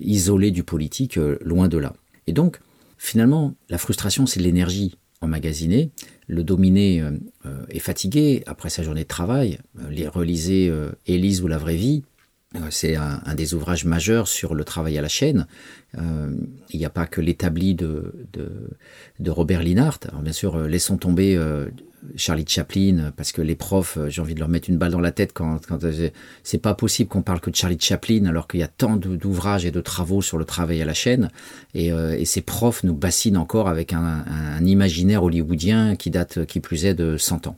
isolée du politique, euh, loin de là. Et donc, finalement, la frustration, c'est l'énergie emmagasinée. Le dominé est fatigué après sa journée de travail. Les relisez Élise ou la vraie vie. C'est un, des ouvrages majeurs sur le travail à la chaîne. il n'y a pas que l'établi de, de, Robert Linhart. Alors bien sûr, laissons tomber Charlie Chaplin, parce que les profs, euh, j'ai envie de leur mettre une balle dans la tête quand, euh, c'est pas possible qu'on parle que de Charlie Chaplin alors qu'il y a tant d'ouvrages et de travaux sur le travail à la chaîne. Et, euh, ces profs nous bassinent encore avec un, imaginaire hollywoodien qui date, qui plus est, de 100 ans.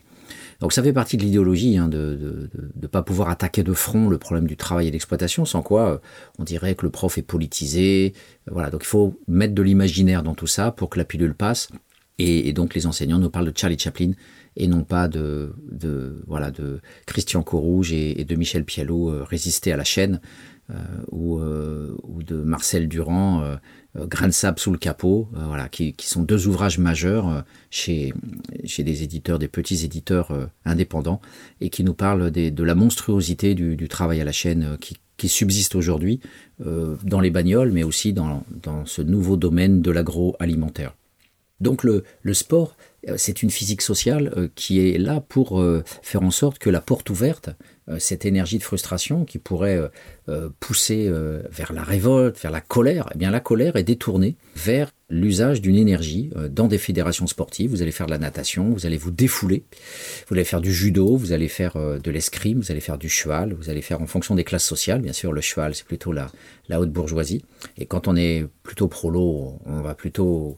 Donc ça fait partie de l'idéologie hein, de ne pas pouvoir attaquer de front le problème du travail et l'exploitation, sans quoi on dirait que le prof est politisé. Voilà, donc il faut mettre de l'imaginaire dans tout ça pour que la pilule passe. Et, donc les enseignants nous parlent de Charlie Chaplin et non pas de, de voilà de Christian Corouge et, de Michel Pialot euh, résister à la chaîne euh, ou, euh, ou, de Marcel Durand Grain de sable sous le capot voilà qui, qui, sont deux ouvrages majeurs chez chez des éditeurs des petits éditeurs indépendants et qui nous parlent des, de la monstruosité du, du, travail à la chaîne qui, qui subsiste aujourd'hui dans les bagnoles mais aussi dans, dans ce nouveau domaine de l'agroalimentaire. Donc le, sport, euh, c'est une physique sociale euh, qui est là pour euh, faire en sorte que la porte ouverte, cette énergie de frustration qui pourrait pousser vers la révolte, vers la colère, eh bien la colère est détournée vers l'usage d'une énergie dans des fédérations sportives. Vous allez faire de la natation, vous allez vous défouler, vous allez faire du judo, vous allez faire de l'escrime, vous allez faire du cheval, vous allez faire en fonction des classes sociales. Bien sûr, le cheval, c'est plutôt la, la haute bourgeoisie. Et quand on est plutôt prolo, on va plutôt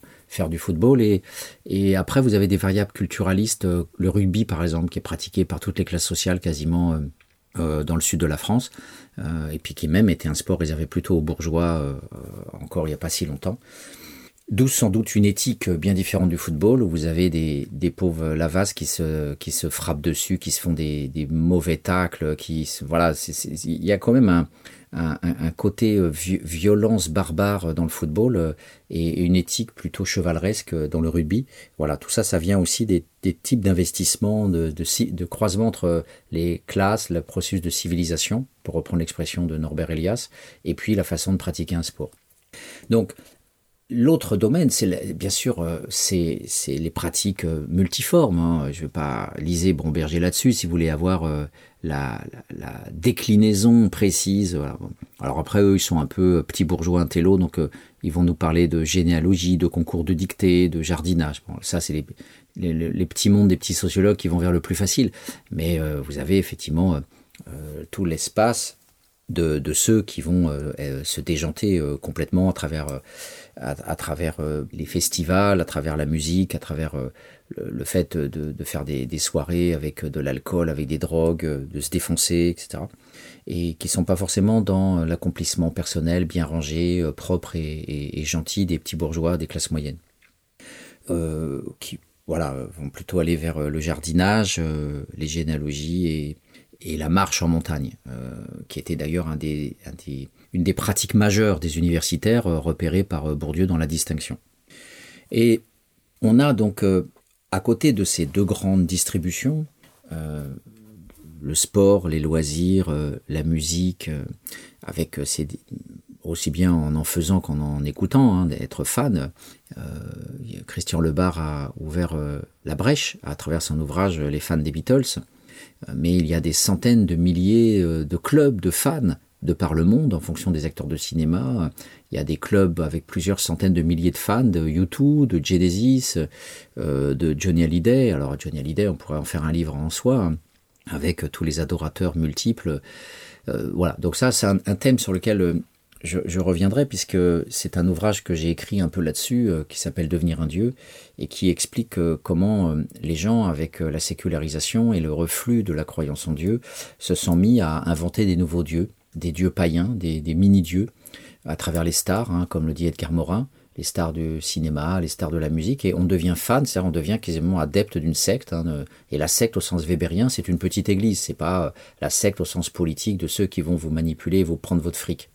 du football. Et, et après, vous avez des variables culturalistes. Euh, le rugby, par exemple, qui est pratiqué par toutes les classes sociales quasiment dans le sud de la France, et puis qui même était un sport réservé plutôt aux bourgeois encore il n'y a pas si longtemps. D'où sans doute une éthique bien différente du football, où vous avez des, des pauvres lavas qui se, qui se frappent dessus, qui se font des, des mauvais tacles, qui voilà, il y a quand même un, un, un côté euh, violence barbare dans le football euh, et une éthique plutôt chevaleresque dans le rugby. Voilà, tout ça, ça vient aussi des, des types d'investissements, de, de, de, croisement entre les classes, le processus de civilisation, pour reprendre l'expression de Norbert Elias, et puis la façon de pratiquer un sport. Donc, L'autre domaine, c'est bien sûr, euh, c'est les pratiques euh, multiformes. Hein. Je ne vais pas liser Bromberger là-dessus. Si vous voulez avoir euh, la, la, déclinaison précise. Alors après, eux, ils sont un peu petits bourgeois intello, donc ils vont nous parler de généalogie, de concours de dictée, de jardinage. Bon, ça, c'est les, les, les, petits mondes des petits sociologues qui vont vers le plus facile. Mais vous avez effectivement tout l'espace de, de, ceux qui vont se déjanter complètement à travers à, travers euh, les festivals, à travers la musique, à travers euh, le, fait de, faire des, soirées avec de l'alcool, avec des drogues, euh, de se défoncer, etc. Et qui sont pas forcément dans l'accomplissement personnel bien rangé, propre et, gentil des petits bourgeois des classes moyennes. Euh, qui voilà, vont plutôt aller vers le jardinage, les généalogies et, la marche en montagne, euh, qui était d'ailleurs un des, une des pratiques majeures des universitaires euh, repérées par euh, Bourdieu dans la distinction. Et on a donc, à côté de ces deux grandes distributions, le sport, les loisirs, la musique, avec aussi bien en en faisant qu'en en écoutant, hein, d'être fan. Christian Lebar a ouvert la brèche à travers son ouvrage Les fans des Beatles mais il y a des centaines de milliers euh, de clubs de fans de par le monde en fonction des acteurs de cinéma. Il y a des clubs avec plusieurs centaines de milliers de fans de U2, de Genesis, euh, de Johnny Hallyday. Alors Johnny Hallyday, on pourrait en faire un livre en soi, avec tous les adorateurs multiples. Euh, voilà, donc ça c'est un, thème sur lequel je, je, reviendrai puisque c'est un ouvrage que j'ai écrit un peu là-dessus euh, qui s'appelle Devenir un dieu et qui explique euh, comment euh, les gens avec la sécularisation et le reflux de la croyance en Dieu se sont mis à inventer des nouveaux dieux, des dieux païens, des, mini-dieux à travers les stars, hein, comme le dit Edgar Morin, les stars du cinéma, les stars de la musique, et on devient fan, c'est-à-dire on devient quasiment adepte d'une secte. Hein, et la secte au sens weberien, c'est une petite église, c'est pas la secte au sens politique de ceux qui vont vous manipuler et vous prendre votre fric.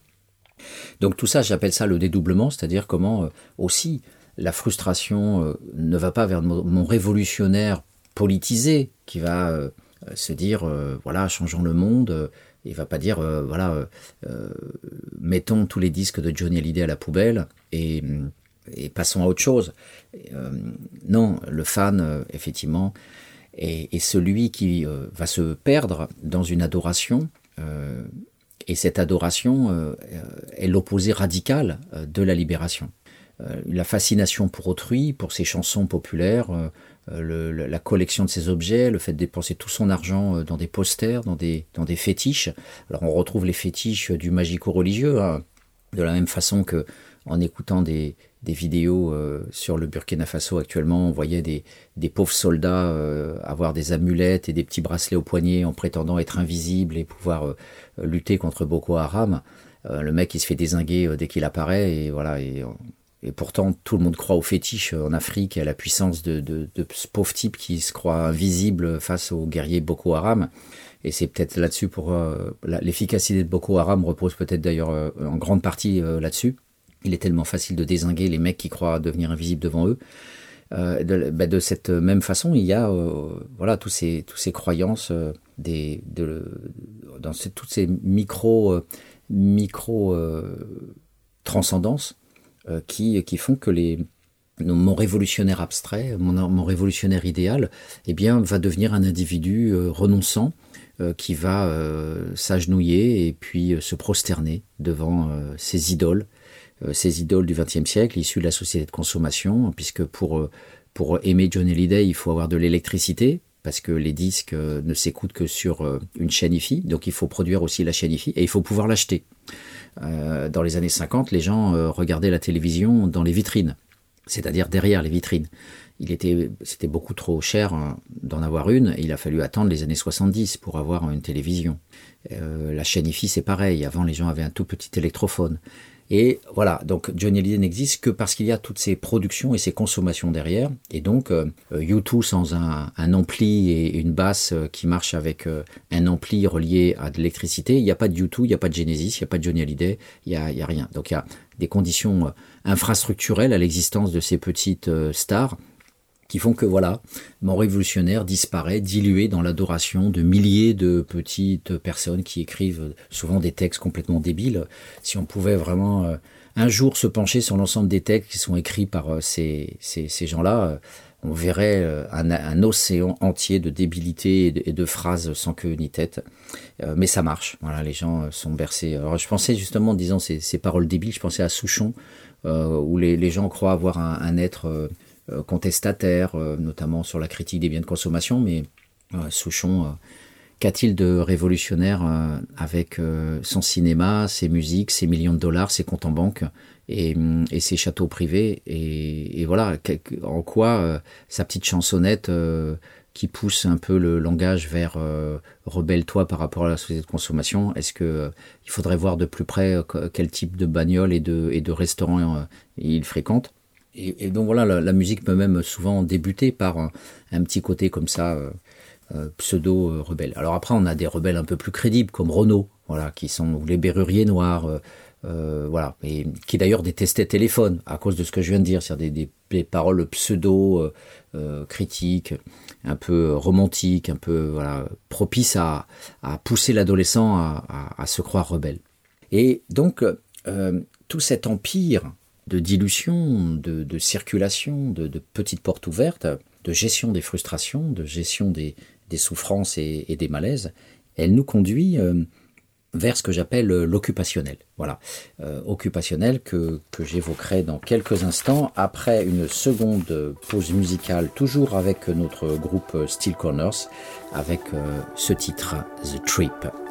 Donc tout ça, j'appelle ça le dédoublement, c'est-à-dire comment euh, aussi la frustration euh, ne va pas vers mon, révolutionnaire politisé qui va euh, se dire voilà changeons le monde il va pas dire voilà mettons tous les disques de Johnny Hallyday à la poubelle et, passons à autre chose non le fan effectivement est, est, celui qui va se perdre dans une adoration et cette adoration euh, est l'opposé radical euh, de la libération. Euh, la fascination pour autrui, pour ses chansons populaires, le, la collection de ses objets, le fait de dépenser tout son argent dans des posters, dans des, dans des fétiches. Alors on retrouve les fétiches du magico-religieux, hein, de la même façon que en écoutant des, des vidéos euh, sur le Burkina Faso actuellement, on voyait des, des pauvres soldats euh, avoir des amulettes et des petits bracelets au poignet en prétendant être invisibles et pouvoir euh, lutter contre Boko Haram. Euh, le mec il se fait désinguer euh, dès qu'il apparaît et voilà et, et pourtant tout le monde croit au fétiche en Afrique et à la puissance de, de, de ce pauvre type qui se croit invisible face aux guerriers Boko Haram. Et c'est peut-être là-dessus pour l'efficacité de Boko Haram repose peut-être d'ailleurs en grande partie là-dessus il est tellement facile de désinguer les mecs qui croient devenir invisibles devant eux. Euh, de, bah de, cette même façon, il y a euh, voilà tous ces tous ces croyances euh, des de, dans toutes ces micro euh, micro euh, transcendances euh, qui qui font que mon révolutionnaire abstrait, mon, révolutionnaire idéal, eh bien, va devenir un individu renonçant qui va s'agenouiller et puis se prosterner devant ses idoles ces idoles du XXe siècle, issus de la société de consommation, puisque pour, pour aimer Johnny Hallyday, il faut avoir de l'électricité, parce que les disques ne s'écoutent que sur une chaîne IFI, donc il faut produire aussi la chaîne IFI, et il faut pouvoir l'acheter. Dans les années 50, les gens regardaient la télévision dans les vitrines, c'est-à-dire derrière les vitrines il était, c'était beaucoup trop cher hein, d'en avoir une. il a fallu attendre les années 70 pour avoir une télévision. Euh, la chaîne IFI, c'est pareil. Avant, les gens avaient un tout petit électrophone. Et voilà, donc Johnny Hallyday n'existe que parce qu'il y a toutes ces productions et ces consommations derrière. Et donc, euh, U2 sans un, ampli et une basse euh, qui marche avec un ampli relié à de l'électricité, il n'y a pas de U2, il n'y a pas de Genesis, il n'y a pas de Johnny Hallyday, il n'y a, a, rien. Donc il y a des conditions infrastructurelles à l'existence de ces petites stars qui font que voilà, mon révolutionnaire disparaît, dilué dans l'adoration de milliers de petites personnes qui écrivent souvent des textes complètement débiles. Si on pouvait vraiment euh, un jour se pencher sur l'ensemble des textes qui sont écrits par euh, ces, ces, ces gens-là, euh, on verrait un, océan entier de débilité et de, phrases sans queue ni tête. mais ça marche. Voilà, les gens sont bercés. Alors, je pensais justement, en disant ces, ces paroles débiles, je pensais à Souchon, où les, les, gens croient avoir un, être contestataire, euh, notamment sur la critique des biens de consommation, mais euh, Souchon, qu'a-t-il de révolutionnaire avec son cinéma, ses musiques, ses millions de dollars, ses comptes en banque et, ses châteaux privés et, voilà, en quoi sa petite chansonnette qui pousse un peu le langage vers rebelle-toi par rapport à la société de consommation. Est-ce que il faudrait voir de plus près quel type de bagnole et de, et de restaurants il fréquente? Et, donc voilà, la, musique peut même souvent débuter par un, petit côté comme ça, euh, euh, pseudo-rebelle. Alors après, on a des rebelles un peu plus crédibles, comme Renault, voilà, qui sont les berruriers noirs, euh, voilà, et qui d'ailleurs détestaient téléphone à cause de ce que je viens de dire, c'est-à-dire des, des, paroles pseudo critiques, un peu romantiques, un peu voilà, propices à, à pousser l'adolescent à, à, se croire rebelle. Et donc tout cet empire de dilution, de, circulation, de, petites portes ouvertes, de gestion des frustrations, de gestion des, souffrances et, des malaises, elle nous conduit euh, vers ce que j'appelle l'occupationnel. Voilà, euh, occupationnel que, j'évoquerai dans quelques instants après une seconde pause musicale, toujours avec notre groupe Steel Corners, avec euh, ce titre, The Trip.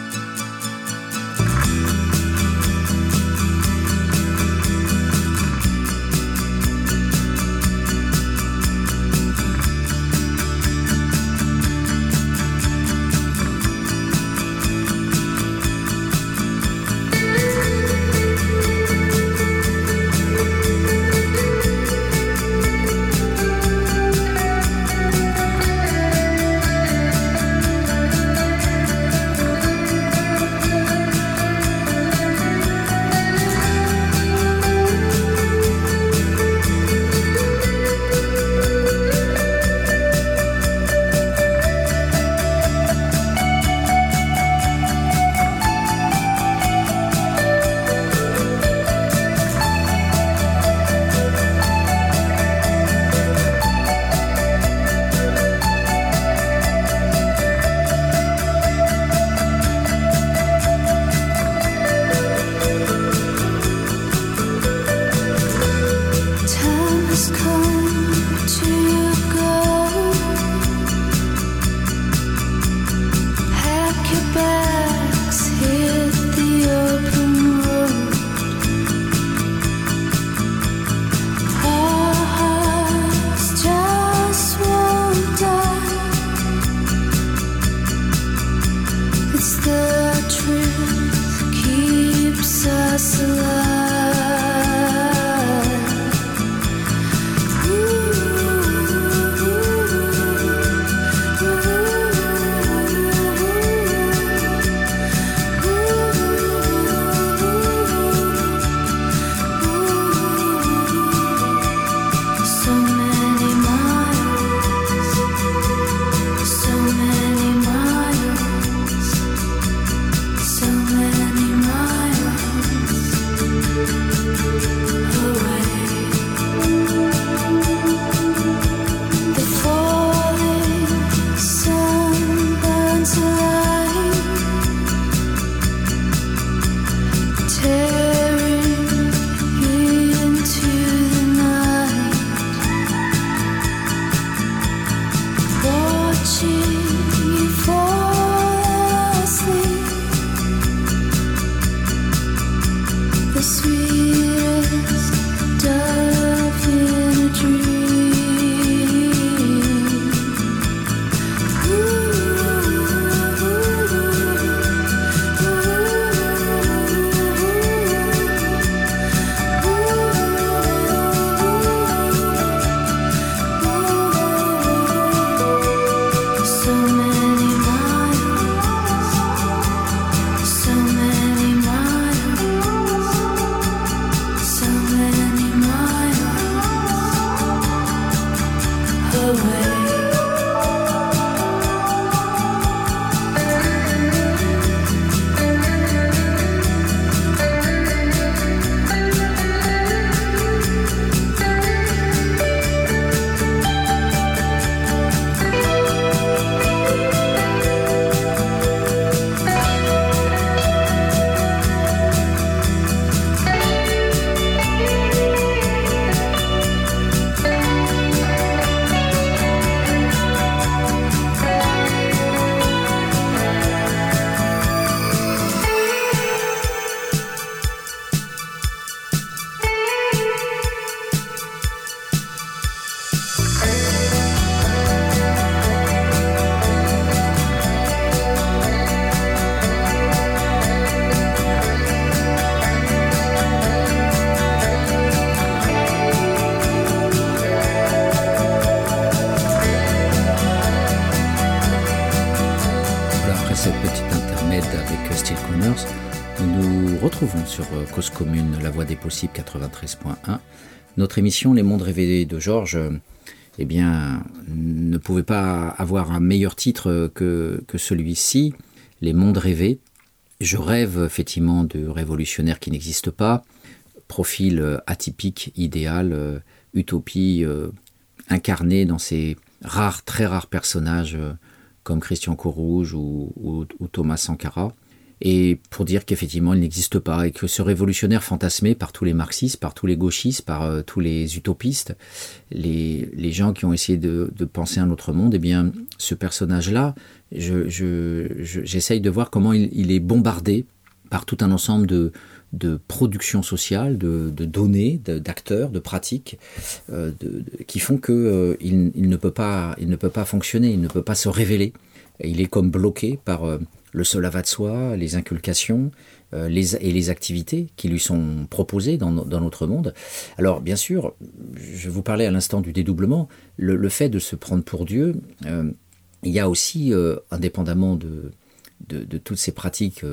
Retrouvons sur euh, Cause Commune La Voix des Possibles 93.1. Notre émission Les Mondes Rêvés de Georges eh bien, ne pouvait pas avoir un meilleur titre que, que celui-ci, Les Mondes Rêvés. Je rêve effectivement de révolutionnaires qui n'existent pas, profil atypique, idéal, utopie incarné dans ces rares, très rares personnages comme Christian Courrouge ou, ou Thomas Sankara et pour dire qu'effectivement il n'existe pas et que ce révolutionnaire fantasmé par tous les marxistes, par tous les gauchistes, par euh, tous les utopistes, les, gens qui ont essayé de, penser un autre monde, eh bien ce personnage-là, j'essaye je, de voir comment il, est bombardé par tout un ensemble de, de production sociale, de, données, d'acteurs, de, pratiques, euh, qui font que euh, il, ne peut pas, il ne peut pas fonctionner, il ne peut pas se révéler. Il est comme bloqué par le solava de soi, les inculcations euh, les, et les activités qui lui sont proposées dans, dans, notre monde. Alors, bien sûr, je vous parlais à l'instant du dédoublement, le, le, fait de se prendre pour Dieu, euh, il y a aussi, euh, indépendamment de, de, toutes ces pratiques,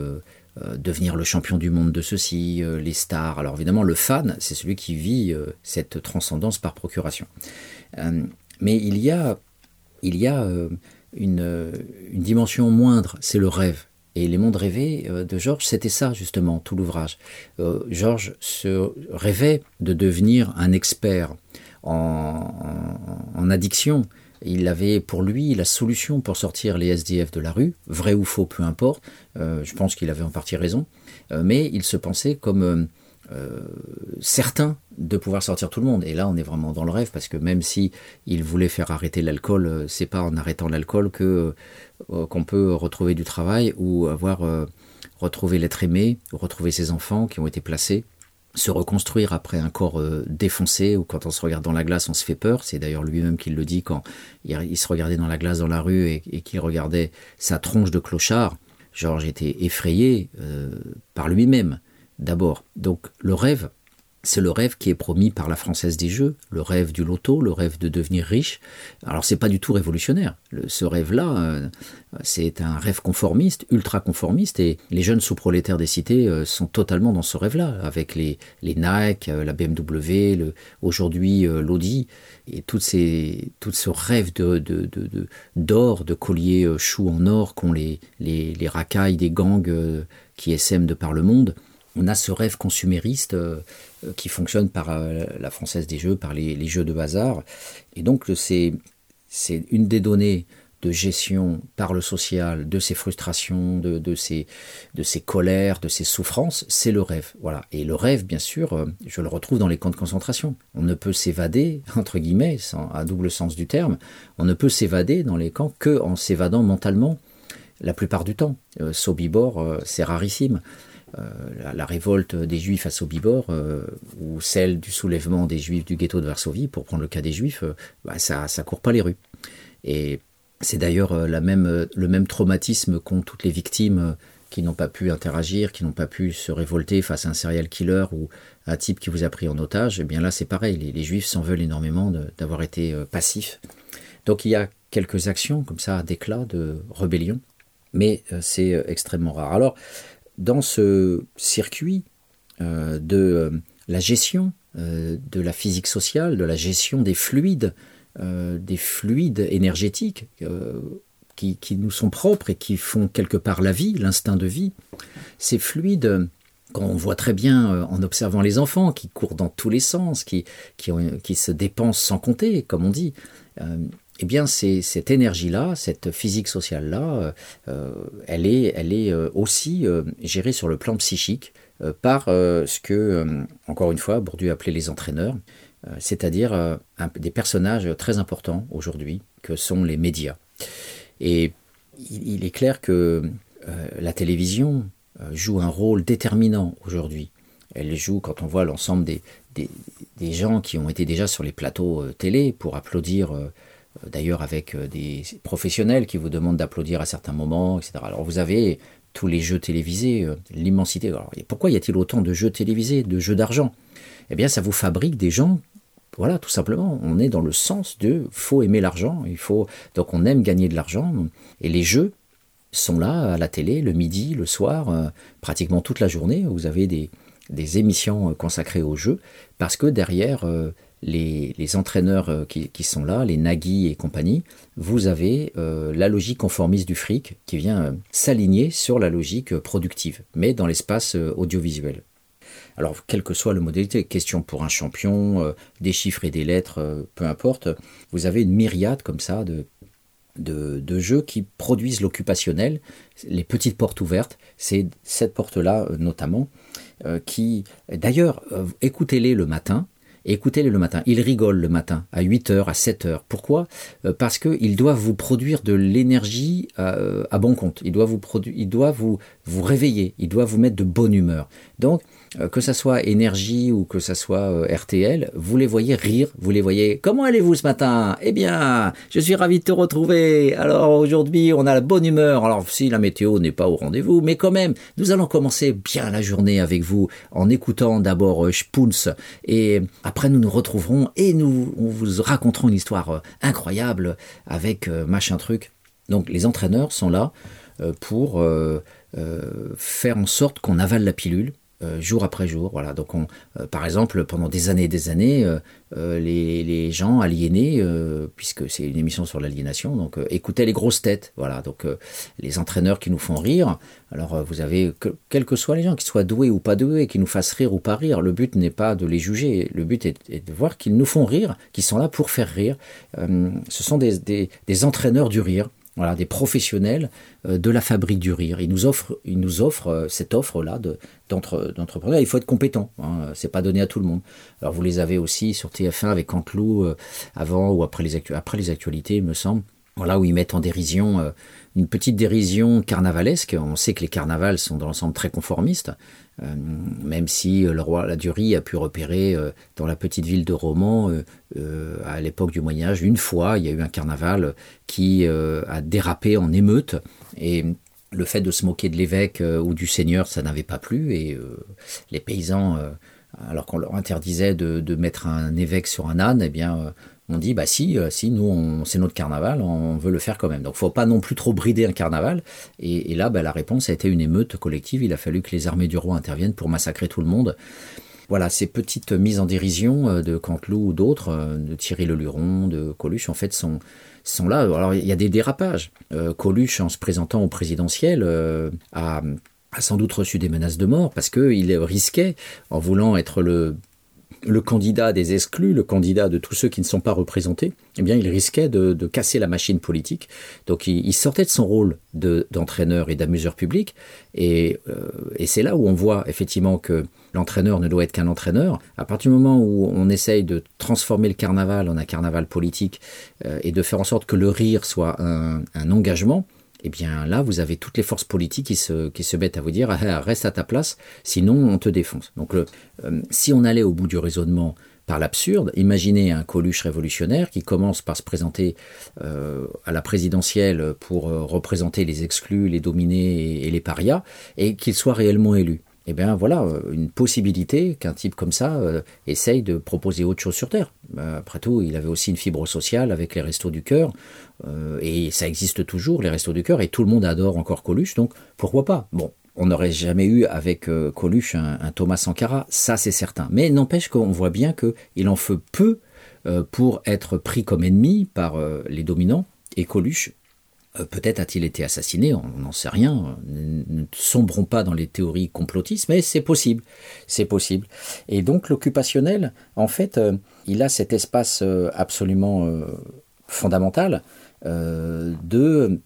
devenir le champion du monde de ceci, les stars. Alors, évidemment, le fan, c'est celui qui vit cette transcendance par procuration. mais il y a, il y a une, une dimension moindre, c'est le rêve. Et les mondes rêvés euh, de Georges, c'était ça justement, tout l'ouvrage. Euh, Georges se rêvait de devenir un expert en, en, addiction. Il avait pour lui la solution pour sortir les SDF de la rue, vrai ou faux, peu importe. Euh, je pense qu'il avait en partie raison. Euh, mais il se pensait comme euh, certain de pouvoir sortir tout le monde. Et là, on est vraiment dans le rêve parce que même si il voulait faire arrêter l'alcool, euh, c'est pas en arrêtant l'alcool que euh, qu'on peut retrouver du travail ou avoir retrouvé l'être aimé, retrouver ses enfants qui ont été placés, se reconstruire après un corps défoncé ou quand on se regarde dans la glace, on se fait peur. C'est d'ailleurs lui-même qui le dit quand il, se regardait dans la glace dans la rue et, qu'il regardait sa tronche de clochard. Georges était effrayé par lui-même d'abord. Donc le rêve, c'est le rêve qui est promis par la Française des Jeux, le rêve du loto, le rêve de devenir riche. Alors c'est pas du tout révolutionnaire. Ce rêve-là, euh, c'est un rêve conformiste, ultra conformiste, et les jeunes sous-prolétaires des cités euh, sont totalement dans ce rêve-là, avec les, les Nike, euh, la BMW, aujourd'hui l'Audi, et toutes tout ce rêve de, de, de, de, d'or, de colliers choux en or qu'ont les, les, les racailles des gangs qui essaiment de par le monde on a ce rêve consumériste euh, qui fonctionne par euh, la française des jeux, par les, jeux de hasard. Et donc c'est une des données de gestion par le social de ces frustrations, de, de, colères, de ces souffrances, c'est le rêve. Voilà. Et le rêve, bien sûr, euh, je le retrouve dans les camps de concentration. On ne peut s'évader, entre guillemets, à double sens du terme, on ne peut s'évader dans les camps que en s'évadant mentalement la plupart du temps. Euh, Sobibor, euh, c'est rarissime. Euh, la, révolte des juifs à Sobibor euh, ou celle du soulèvement des juifs du ghetto de Varsovie, pour prendre le cas des juifs, euh, bah, ça ne court pas les rues. Et c'est d'ailleurs même, le même traumatisme qu'ont toutes les victimes qui n'ont pas pu interagir, qui n'ont pas pu se révolter face à un serial killer ou un type qui vous a pris en otage. Et eh bien là, c'est pareil, les, les juifs s'en veulent énormément d'avoir été passifs. Donc il y a quelques actions comme ça d'éclat, de rébellion, mais c'est extrêmement rare. Alors, dans ce circuit euh, de euh, la gestion euh, de la physique sociale, de la gestion des fluides, des fluides énergétiques qui, nous sont propres et qui font quelque part la vie, l'instinct de vie, ces fluides, quand on voit très bien en observant les enfants qui courent dans tous les sens, qui, se dépensent sans compter, comme on dit, eh bien, cette énergie-là, cette physique sociale-là, euh, elle est, elle est euh, aussi euh, gérée sur le plan psychique euh, par euh, ce que, euh, encore une fois, Bourdieu appelait les entraîneurs, euh, c'est-à-dire euh, des personnages très importants aujourd'hui, que sont les médias. Et il, est clair que euh, la télévision euh, joue un rôle déterminant aujourd'hui. Elle joue, quand on voit l'ensemble des, gens qui ont été déjà sur les plateaux euh, télé pour applaudir euh, d'ailleurs avec euh, des professionnels qui vous demandent d'applaudir à certains moments, etc. Alors vous avez tous les jeux télévisés, euh, l'immensité. Pourquoi y a-t-il autant de jeux télévisés, de jeux d'argent? Eh bien, ça vous fabrique des gens. Voilà, tout simplement, on est dans le sens de faut aimer l'argent, il faut donc on aime gagner de l'argent et les jeux sont là à la télé le midi, le soir, pratiquement toute la journée. Vous avez des émissions consacrées aux jeux parce que derrière les, entraîneurs euh, qui, sont là, les Nagui et compagnie, vous avez euh, la logique conformiste du fric qui vient euh, s'aligner sur la logique productive, mais dans l'espace audiovisuel. Alors, quel que soit le modalité, question pour un champion, des chiffres et des lettres, peu importe, vous avez une myriade comme ça de, jeux qui produisent l'occupationnel, les petites portes ouvertes, c'est cette porte-là notamment, qui, d'ailleurs, écoutez-les le matin, écoutez-les le matin. Ils rigolent le matin, à 8h, à 7h. Pourquoi? Euh, Parce qu'ils doivent vous produire de l'énergie euh, à, bon compte. Ils doivent, vous, vous, vous réveiller. Ils doivent vous mettre de bonne humeur. Donc, que ça soit énergie ou que ça soit euh, RTL, vous les voyez rire, vous les voyez. Comment allez-vous ce matin? Eh bien, je suis ravi de te retrouver. Alors aujourd'hui, on a la bonne humeur. Alors si la météo n'est pas au rendez-vous, mais quand même, nous allons commencer bien la journée avec vous en écoutant d'abord euh, Spoons et après nous nous retrouverons et nous vous raconterons une histoire incroyable avec machin truc. Donc les entraîneurs sont là pour faire en sorte qu'on avale la pilule euh, jour après jour. Voilà. Donc, on, euh, par exemple, pendant des années et des années, euh, les, les, gens aliénés, puisque c'est une émission sur l'aliénation, donc écoutaient les grosses têtes. Voilà. Donc, les entraîneurs qui nous font rire. Alors, vous avez, que, quels que soient les gens, qu'ils soient doués ou pas doués, qui nous fassent rire ou pas rire, le but n'est pas de les juger. Le but est, de voir qu'ils nous font rire, qu'ils sont là pour faire rire. ce sont des, des entraîneurs du rire voilà, des professionnels euh, de la fabrique du rire. Ils nous offrent, nous euh, cette offre-là d'entrepreneurs. Il faut être compétent, hein, c'est pas donné à tout le monde. Alors vous les avez aussi sur TF1 avec Canteloup euh, avant ou après les, après les actualités, il me semble. Voilà, où ils mettent en dérision une petite dérision carnavalesque. On sait que les carnavals sont dans l'ensemble très conformistes. Euh, même si euh, le roi la Durie a pu repérer euh, dans la petite ville de Romans, à l'époque du Moyen Âge, une fois, il y a eu un carnaval qui a dérapé en émeute. Et le fait de se moquer de l'évêque ou du seigneur, ça n'avait pas plu. Et les paysans, alors qu'on leur interdisait de, de, mettre un évêque sur un âne, eh bien, on dit bah si, euh, si nous c'est notre carnaval, on veut le faire quand même. Donc faut pas non plus trop brider un carnaval. Et, là, bah, la réponse a été une émeute collective. Il a fallu que les armées du roi interviennent pour massacrer tout le monde. Voilà, ces petites mises en dérision euh, de Canteloup ou d'autres, euh, de Thierry Leluron, de Coluche, en fait, sont, sont là. Alors, il y a des dérapages. Coluche, en se présentant au présidentiel, a, sans doute reçu des menaces de mort parce qu'il risquait, en voulant être le le candidat des exclus, le candidat de tous ceux qui ne sont pas représentés, eh bien, il risquait de, casser la machine politique. Donc, il, sortait de son rôle d'entraîneur et d'amuseur public. Euh, et, c'est là où on voit effectivement que l'entraîneur ne doit être qu'un entraîneur. À partir du moment où on essaye de transformer le carnaval en un carnaval politique euh, et de faire en sorte que le rire soit un engagement, eh bien là, vous avez toutes les forces politiques qui se, qui mettent à vous dire ah, reste à ta place, sinon on te défonce. Donc euh, si on allait au bout du raisonnement par l'absurde, imaginez un Coluche révolutionnaire qui commence par se présenter euh, à la présidentielle pour euh, représenter les exclus, les dominés et les parias, et qu'il soit réellement élu eh bien voilà, euh, une possibilité qu'un type comme ça euh, essaye de proposer autre chose sur Terre. Euh, après tout, il avait aussi une fibre sociale avec les restos du cœur, et ça existe toujours, les restos du cœur, et tout le monde adore encore Coluche, donc pourquoi pas? Bon, on n'aurait jamais eu avec Coluche un, Thomas Sankara, ça c'est certain. Mais n'empêche qu'on voit bien qu'il en fait peu pour être pris comme ennemi par les dominants, et Coluche euh, peut-être a-t-il été assassiné, on n'en sait rien. Ne sombrons pas dans les théories complotistes, mais c'est possible. C'est possible. Et donc l'occupationnel, en fait, euh, il a cet espace euh, absolument fondamental de,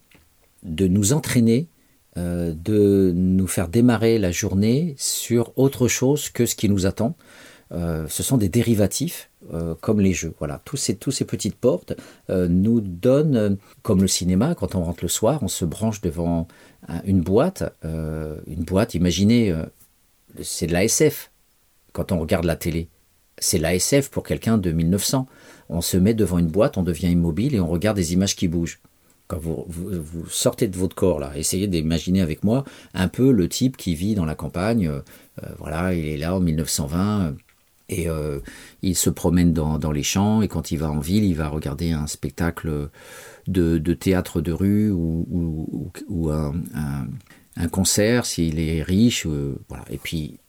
de nous entraîner, de nous faire démarrer la journée sur autre chose que ce qui nous attend. Euh, ce sont des dérivatifs euh, comme les jeux. Voilà, tous ces, petites portes euh, nous donnent, comme le cinéma, quand on rentre le soir, on se branche devant une boîte. une boîte, imaginez, c'est de la SF quand on regarde la télé. C'est la SF pour quelqu'un de 1900. On se met devant une boîte, on devient immobile et on regarde des images qui bougent. Quand vous, vous, sortez de votre corps, là, essayez d'imaginer avec moi un peu le type qui vit dans la campagne. voilà, il est là en 1920 Et il se promène dans, les champs et quand il va en ville, il va regarder un spectacle de, théâtre de rue ou, un, concert s'il est riche. voilà. Et puis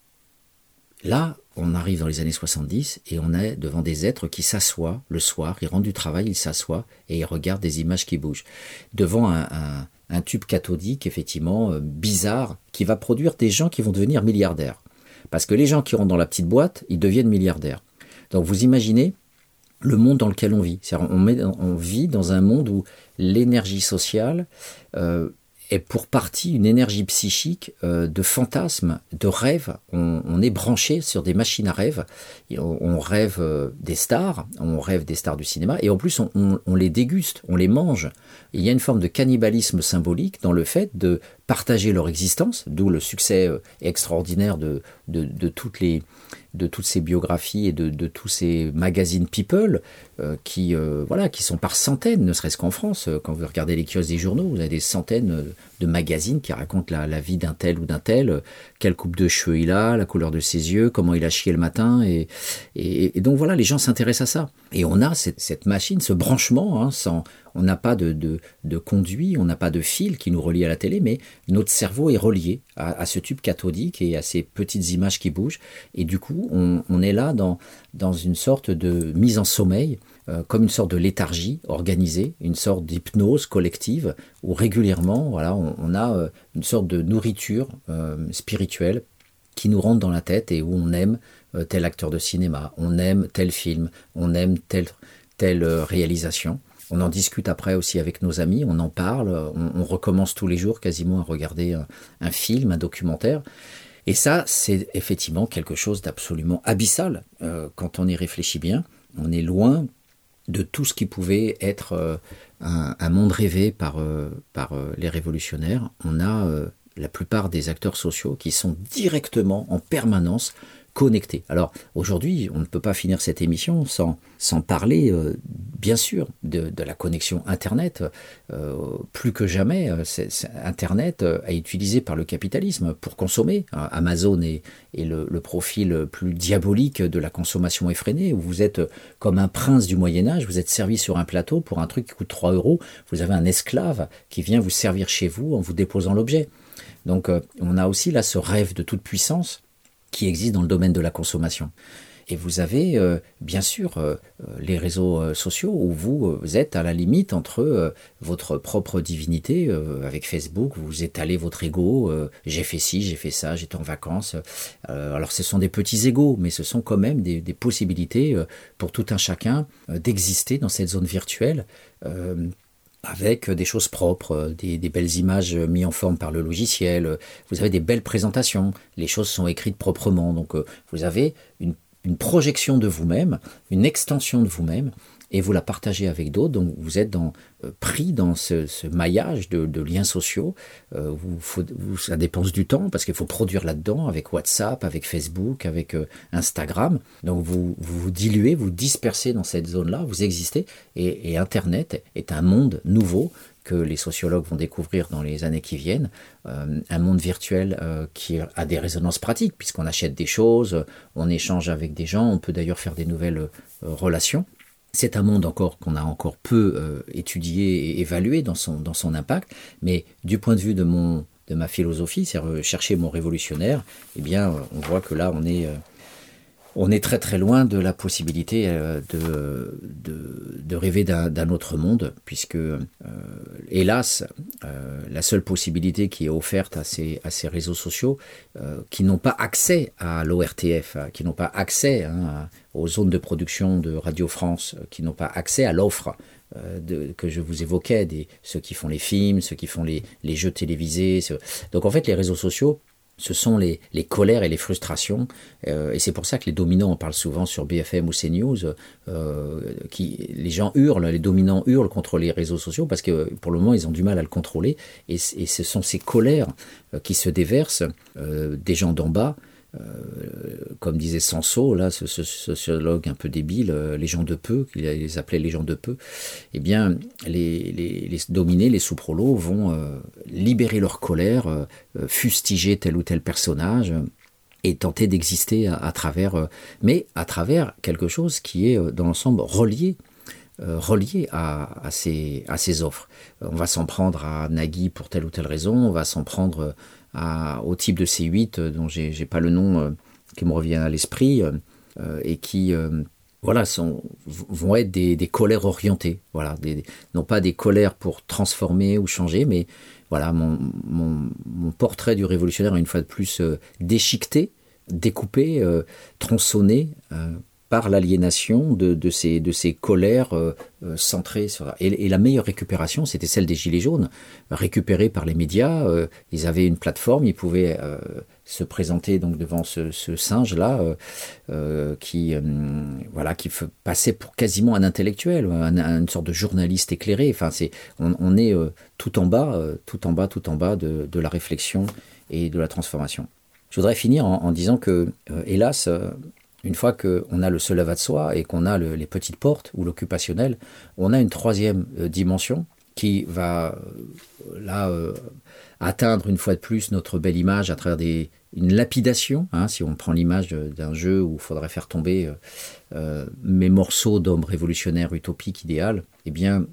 là, on arrive dans les années 70 et on est devant des êtres qui s'assoient le soir, ils rentrent du travail, ils s'assoient et ils regardent des images qui bougent. Devant un, tube cathodique, effectivement, euh, bizarre, qui va produire des gens qui vont devenir milliardaires. Parce que les gens qui rentrent dans la petite boîte, ils deviennent milliardaires. Donc vous imaginez le monde dans lequel on vit. On, on, vit dans un monde où l'énergie sociale euh, est pour partie une énergie psychique euh, de fantasmes, de rêves. On, est branché sur des machines à rêves. On, rêve euh, des stars, on rêve des stars du cinéma, et en plus on, les déguste, on les mange. Il y a une forme de cannibalisme symbolique dans le fait de partager leur existence, d'où le succès euh, extraordinaire de, de toutes les de toutes ces biographies et de, tous ces magazines people euh, qui, euh, voilà, qui sont par centaines, ne serait-ce qu'en France. Euh, quand vous regardez les kiosques des journaux, vous avez des centaines de magazines qui racontent la, vie d'un tel ou d'un tel, quelle coupe de cheveux il a, la couleur de ses yeux, comment il a chié le matin. Et, et, donc voilà, les gens s'intéressent à ça. Et on a cette, machine, ce branchement, hein, sans, on n'a pas de, de, conduit, on n'a pas de fil qui nous relie à la télé, mais notre cerveau est relié à, ce tube cathodique et à ces petites images qui bougent. Et du coup, on, est là dans, dans une sorte de mise en sommeil, euh, comme une sorte de léthargie organisée, une sorte d'hypnose collective, où régulièrement, voilà, on, a euh, une sorte de nourriture euh, spirituelle qui nous rentre dans la tête et où on aime tel acteur de cinéma, on aime tel film, on aime telle, telle réalisation. On en discute après aussi avec nos amis, on en parle, on, recommence tous les jours quasiment à regarder un, film, un documentaire. Et ça, c'est effectivement quelque chose d'absolument abyssal euh, quand on y réfléchit bien. On est loin de tout ce qui pouvait être euh, un, monde rêvé par, euh, par les révolutionnaires. On a la plupart des acteurs sociaux qui sont directement en permanence Alors aujourd'hui, on ne peut pas finir cette émission sans, parler, euh, bien sûr, de, la connexion Internet. Euh, plus que jamais, euh, Internet est utilisé par le capitalisme pour consommer. Amazon est, est le, profil plus diabolique de la consommation effrénée, où vous êtes comme un prince du Moyen Âge, vous êtes servi sur un plateau pour un truc qui coûte 3 euros, vous avez un esclave qui vient vous servir chez vous en vous déposant l'objet. Donc on a aussi là ce rêve de toute puissance qui existe dans le domaine de la consommation. Et vous avez euh, bien sûr euh, les réseaux euh, sociaux où vous, êtes à la limite entre votre propre divinité avec Facebook, vous étalez votre ego, j'ai fait ci, j'ai fait ça, j'étais en vacances. alors ce sont des petits égos, mais ce sont quand même des possibilités pour tout un chacun d'exister dans cette zone virtuelle avec des choses propres, des, belles images mises en forme par le logiciel, vous avez des belles présentations, les choses sont écrites proprement, donc euh, vous avez une, projection de vous-même, une extension de vous-même, et vous la partagez avec d'autres, donc vous êtes euh, pris dans ce, maillage de, liens sociaux. Euh, ça dépense du temps parce qu'il faut produire là-dedans avec WhatsApp, avec Facebook, avec euh, Instagram. Donc vous, vous diluez, vous dispersez dans cette zone-là, vous existez. Et, Internet est un monde nouveau que les sociologues vont découvrir dans les années qui viennent, un monde virtuel qui a des résonances pratiques, puisqu'on achète des choses, on échange avec des gens, on peut d'ailleurs faire des nouvelles relations. C'est un monde encore qu'on a encore peu euh, étudié et évalué dans son, dans son impact, mais du point de vue de, mon, de ma philosophie, c'est chercher mon révolutionnaire, eh bien, on voit que là, on est, euh, on est très très loin de la possibilité euh, de, de, rêver d'un autre monde, puisque, euh, hélas, euh, la seule possibilité qui est offerte à ces, à ces réseaux sociaux, qui n'ont pas accès à l'ORTF, hein, qui n'ont pas accès hein, aux zones de production de Radio France, qui n'ont pas accès à l'offre que je vous évoquais, des, ceux qui font les films, ceux qui font les, les jeux télévisés. Donc en fait, les réseaux sociaux ce sont les, colères et les frustrations. Euh, et c'est pour ça que les dominants, on parle souvent sur BFM ou CNews, euh, qui, les gens hurlent, les dominants hurlent contre les réseaux sociaux parce que pour le moment, ils ont du mal à le contrôler. Et, ce sont ces colères euh, qui se déversent des gens d'en bas comme disait Sanso, là, ce, sociologue un peu débile, euh, les gens de peu, qu'il les appelait les gens de peu, eh bien, les, les, dominés, les sous-prolos, vont euh, libérer leur colère, fustiger tel ou tel personnage, et tenter d'exister à, travers, mais à travers quelque chose qui est dans l'ensemble relié relié à, ces, à ces offres. On va s'en prendre à Nagui pour telle ou telle raison, on va s'en prendre au type de C8 dont j'ai pas le nom qui me revient à l'esprit et qui voilà, sont, vont être des, colères orientées. Voilà, non pas des colères pour transformer ou changer, mais voilà, mon, portrait du révolutionnaire, une fois de plus, euh, déchiqueté, découpé, euh, tronçonné euh, par l'aliénation de, ces, de ces colères centrées sur... Et, la meilleure récupération, c'était celle des Gilets jaunes, récupérés par les médias. ils avaient une plateforme, ils pouvaient se présenter donc devant ce, singe là euh, euh, qui euh, voilà qui passait pour quasiment un intellectuel une sorte de journaliste éclairé enfin on, est tout en bas tout en bas tout en bas de, la réflexion et de la transformation je voudrais finir en, disant que hélas une fois qu'on a le seul de soi et qu'on a les petites portes ou l'occupationnel, on a une troisième dimension qui va là atteindre une fois de plus notre belle image à travers des, une lapidation, hein, si on prend l'image d'un jeu où il faudrait faire tomber euh, euh, mes morceaux d'hommes révolutionnaires utopiques idéal, eh bien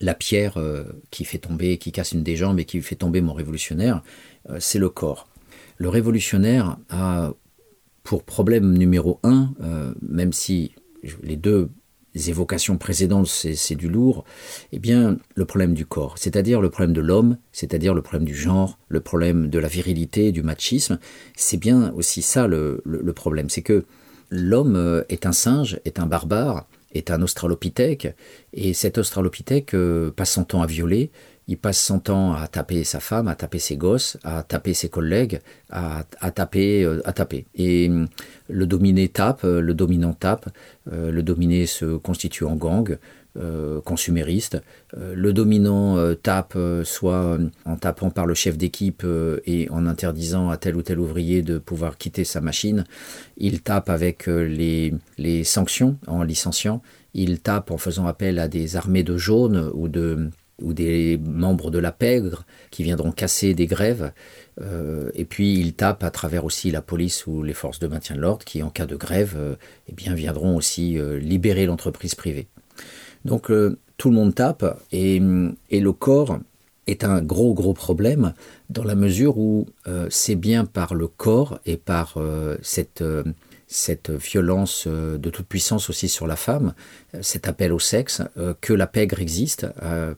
la pierre euh, qui fait tomber, qui casse une des jambes et qui fait tomber mon révolutionnaire, c'est le corps. Le révolutionnaire a pour problème numéro un, même si les deux évocations précédentes, c'est du lourd, eh bien, le problème du corps, c'est-à-dire le problème de l'homme, c'est-à-dire le problème du genre, le problème de la virilité, du machisme, c'est bien aussi ça le, problème. C'est que l'homme euh, est un singe, est un barbare, est un australopithèque, et cet australopithèque euh, passe son temps à violer, il passe son temps à taper sa femme, à taper ses gosses, à taper ses collègues, à, taper, euh, à taper. Et hum, le dominé tape, euh, le dominant tape, euh, le dominé se constitue en gang, consumériste. le dominant tape soit en tapant par le chef d'équipe et en interdisant à tel ou tel ouvrier de pouvoir quitter sa machine. Il tape avec les, les sanctions, en licenciant. Il tape en faisant appel à des armées de jaunes ou de ou des membres de la pègre qui viendront casser des grèves. Euh, et puis ils tapent à travers aussi la police ou les forces de maintien de l'ordre qui, en cas de grève, euh, eh viendront aussi euh, libérer l'entreprise privée. Donc tout le monde tape et, et, le corps est un gros gros problème dans la mesure où c'est bien par le corps et par cette cette violence euh, de toute puissance aussi sur la femme, euh, cet appel au sexe, euh, que la pègre existe,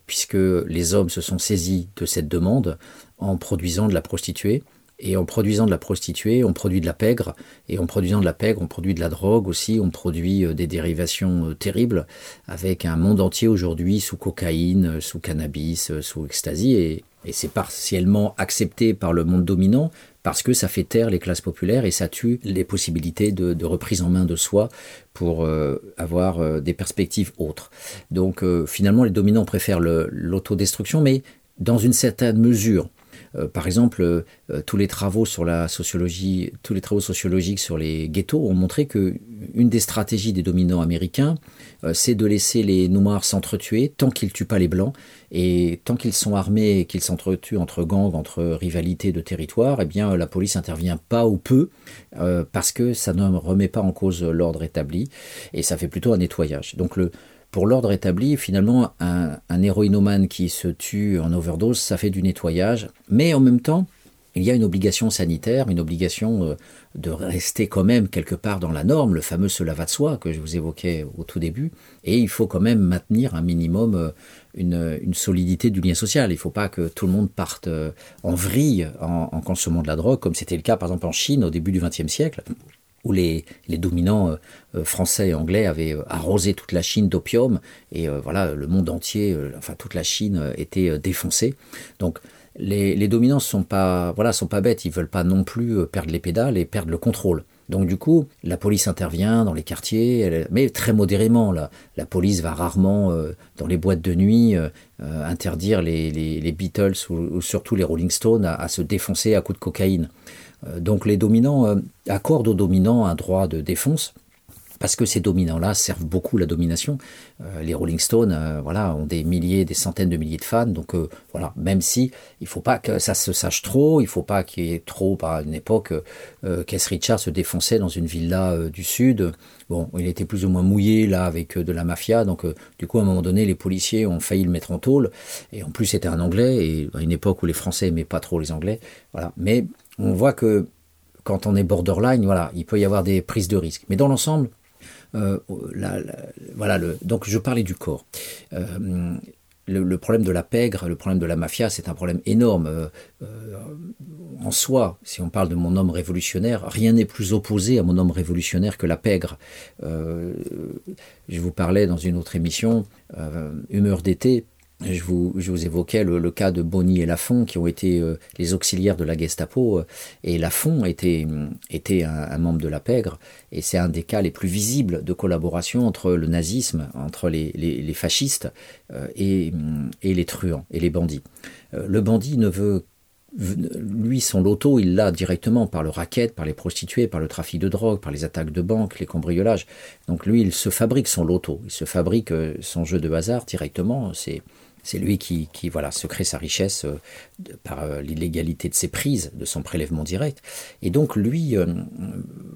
puisque les hommes se sont saisis de cette demande en produisant de la prostituée. Et en produisant de la prostituée, on produit de la pègre, et en produisant de la pègre, on produit de la drogue aussi, on produit des dérivations terribles, avec un monde entier aujourd'hui sous cocaïne, sous cannabis, sous ecstasy, et, et c'est partiellement accepté par le monde dominant, parce que ça fait taire les classes populaires et ça tue les possibilités de, reprise en main de soi pour euh, avoir euh, des perspectives autres. Donc euh, finalement, les dominants préfèrent l'autodestruction, mais dans une certaine mesure. par exemple, tous les travaux sur la sociologie, tous les travaux sociologiques sur les ghettos ont montré que une des stratégies des dominants américains, c'est de laisser les noirs s'entretuer tant qu'ils tuent pas les blancs. Et tant qu'ils sont armés et qu'ils s'entretuent entre gangs, entre rivalités de territoire, eh bien la police intervient pas ou peu euh, parce que ça ne remet pas en cause l'ordre établi. Et ça fait plutôt un nettoyage. Donc pour l'ordre établi, finalement, un, un héroïnomane qui se tue en overdose, ça fait du nettoyage, mais en même temps, il y a une obligation sanitaire, une obligation euh, de rester quand même quelque part dans la norme, le fameux cela va de soi que je vous évoquais au tout début, et il faut quand même maintenir un minimum euh, une, solidité du lien social. Il ne faut pas que tout le monde parte euh, en vrille en, consommant de la drogue, comme c'était le cas par exemple en Chine au début du XXe siècle, où les, dominants français et anglais avaient arrosé toute la Chine d'opium, et voilà, le monde entier, enfin toute la Chine était défoncée. Donc les, dominants sont pas, voilà, sont pas bêtes, ils veulent pas non plus euh, perdre les pédales et perdre le contrôle. Donc du coup, la police intervient dans les quartiers, mais très modérément. La, police va rarement euh, dans les boîtes de nuit euh, interdire les, Beatles ou, surtout les Rolling Stones à, se défoncer à coups de cocaïne. donc les dominants accordent aux dominants un droit de défense parce que ces dominants-là servent beaucoup la domination. Euh, les Rolling Stones, euh, voilà, ont des milliers, des centaines de milliers de fans. Donc euh, voilà, même si il faut pas que ça se sache trop, il faut pas qu'il y ait trop, par une époque, Keith Richard se défonçait dans une villa du sud. Bon, il était plus ou moins mouillé là avec de la mafia, donc du coup à un moment donné, les policiers ont failli le mettre en tôle. Et en plus, c'était un Anglais et à une époque où les Français aimaient pas trop les Anglais. Voilà, mais on voit que quand on est borderline, voilà, il peut y avoir des prises de risques. Mais dans l'ensemble, euh, voilà, le, donc je parlais du corps. Euh, le, problème de la pègre, le problème de la mafia, c'est un problème énorme. Euh, en soi, si on parle de mon homme révolutionnaire, rien n'est plus opposé à mon homme révolutionnaire que la pègre. je vous parlais dans une autre émission, Humeur d'été, je vous, évoquais le, cas de Bonny et Lafont, qui ont été euh, les auxiliaires de la Gestapo. Euh, et Lafont était, était un, membre de la pègre. Et c'est un des cas les plus visibles de collaboration entre le nazisme, entre les, fascistes euh, et, et, les truands et les bandits. le bandit ne veut. Lui, son loto, il l'a directement par le racket, par les prostituées, par le trafic de drogue, par les attaques de banque, les cambriolages. Donc lui, il se fabrique son loto, il se fabrique son jeu de hasard directement. C'est c'est lui qui, voilà, se crée sa richesse euh, par euh, l'illégalité de ses prises, de son prélèvement direct. Et donc lui, euh,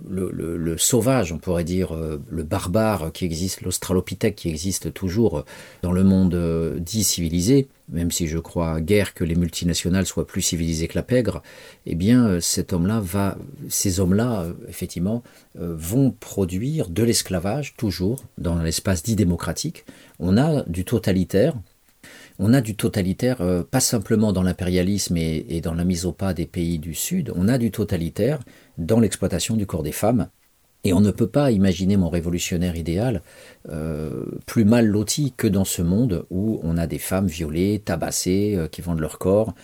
le, sauvage, on pourrait dire, le barbare qui existe, l'australopithèque qui existe toujours dans le monde dit civilisé, même si je crois guère que les multinationales soient plus civilisées que la pègre, eh bien cet homme-là va, ces hommes-là, effectivement, vont produire de l'esclavage toujours dans l'espace dit démocratique. On a du totalitaire, on a du totalitaire, euh, pas simplement dans l'impérialisme et, dans la mise au pas des pays du Sud, on a du totalitaire dans l'exploitation du corps des femmes. Et on ne peut pas imaginer mon révolutionnaire idéal euh, plus mal loti que dans ce monde où on a des femmes violées, tabassées, euh, qui vendent leur corps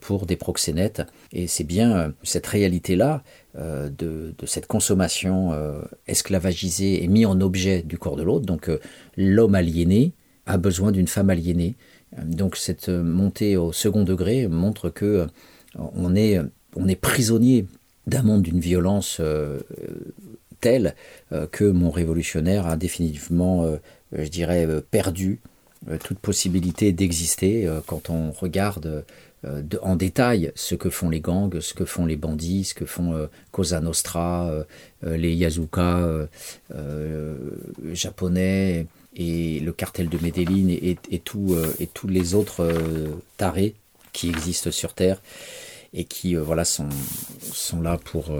pour des proxénètes. Et c'est bien cette réalité-là de, de, cette consommation esclavagisée et mise en objet du corps de l'autre. Donc l'homme aliéné a besoin d'une femme aliénée. Donc cette montée au second degré montre que euh, on est, on est prisonnier d'un monde d'une violence euh, telle euh, que mon révolutionnaire a définitivement, je dirais, perdu toute possibilité d'exister quand on regarde en détail ce que font les gangs, ce que font les bandits, ce que font Cosa Nostra, les Yazuka japonais, et le cartel de Medellin et, et, tout, euh, et tous les autres euh, tarés qui existent sur Terre et qui euh, voilà, sont, sont là pour,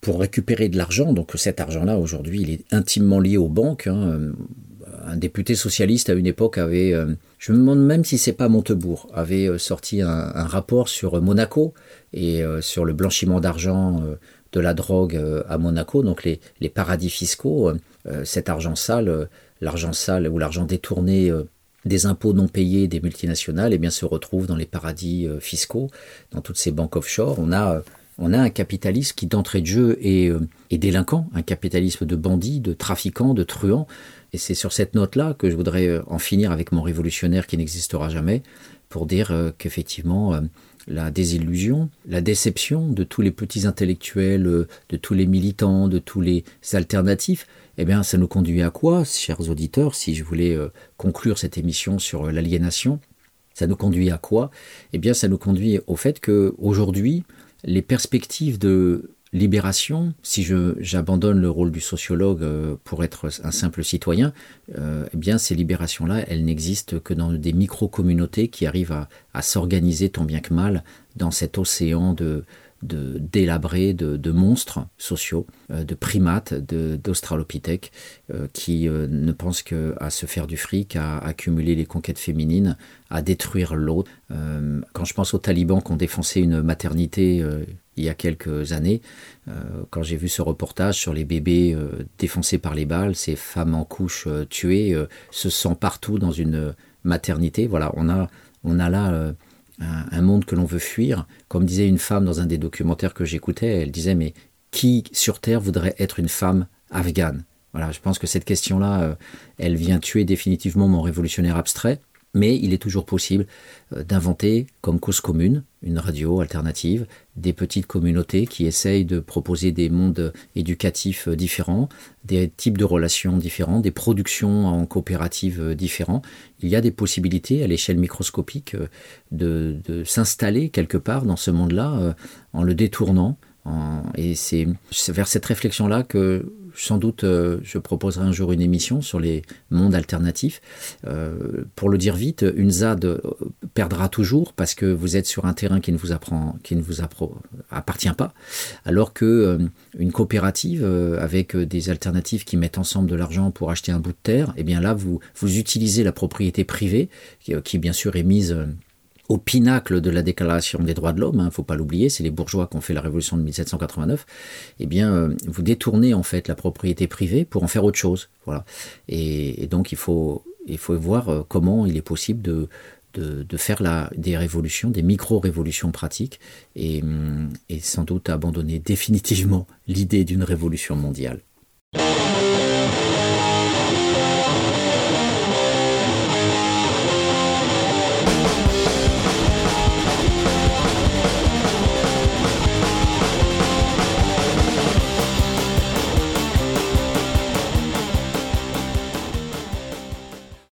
pour récupérer de l'argent. Donc cet argent-là, aujourd'hui, il est intimement lié aux banques. Hein. Un député socialiste à une époque avait, je me demande même si c'est pas Montebourg, avait sorti un, un, rapport sur Monaco et sur le blanchiment d'argent de la drogue à Monaco, donc les, les paradis fiscaux. cet argent sale l'argent sale ou l'argent détourné euh, des impôts non payés des multinationales eh bien, se retrouve dans les paradis euh, fiscaux, dans toutes ces banques offshore. On a, euh, on a un capitalisme qui d'entrée de jeu est, est, délinquant, un capitalisme de bandits, de trafiquants, de truands. Et c'est sur cette note-là que je voudrais en finir avec mon révolutionnaire qui n'existera jamais, pour dire qu'effectivement, la désillusion, la déception de tous les petits intellectuels, de tous les militants, de tous les alternatifs, eh bien, ça nous conduit à quoi, chers auditeurs, si je voulais euh, conclure cette émission sur euh, l'aliénation? Ça nous conduit à quoi? Eh bien, ça nous conduit au fait que aujourd'hui, les perspectives de libération, si j'abandonne le rôle du sociologue euh, pour être un simple citoyen, eh bien ces libérations-là, elles n'existent que dans des micro-communautés qui arrivent à, à s'organiser tant bien que mal dans cet océan de, de délabrés, de, monstres sociaux, euh, de primates, d'australopithèques, euh, qui euh, ne pensent qu'à se faire du fric, à accumuler les conquêtes féminines, à détruire l'autre. quand je pense aux talibans qui ont défoncé une maternité il y a quelques années, quand j'ai vu ce reportage sur les bébés défoncés par les balles, ces femmes en couche tuées, se sent partout dans une maternité. Voilà, on a, on a là un, monde que l'on veut fuir. Comme disait une femme dans un des documentaires que j'écoutais, elle disait mais qui sur Terre voudrait être une femme afghane? Voilà, je pense que cette question-là, euh, elle vient tuer définitivement mon révolutionnaire abstrait. Mais il est toujours possible euh, d'inventer, comme cause commune, une radio alternative, des petites communautés qui essayent de proposer des mondes éducatifs euh, différents, des types de relations différents, des productions en coopérative euh, différents. Il y a des possibilités à l'échelle microscopique de, s'installer quelque part dans ce monde-là en le détournant. et c'est vers cette réflexion-là que sans doute, euh, je proposerai un jour une émission sur les mondes alternatifs. Euh, pour le dire vite, une ZAD euh, perdra toujours parce que vous êtes sur un terrain qui ne vous, appartient pas, alors que une coopérative avec des alternatives qui mettent ensemble de l'argent pour acheter un bout de terre, eh bien là, vous, utilisez la propriété privée, qui bien sûr est mise au pinacle de la déclaration des droits de l'homme, il hein, ne faut pas l'oublier, c'est les bourgeois qui ont fait la révolution de 1789, eh bien, euh, vous détournez en fait la propriété privée pour en faire autre chose. Voilà. Et, donc, il faut, il faut voir euh, comment il est possible de, de, faire la, des révolutions, des micro-révolutions pratiques, et, hum, et sans doute abandonner définitivement l'idée d'une révolution mondiale.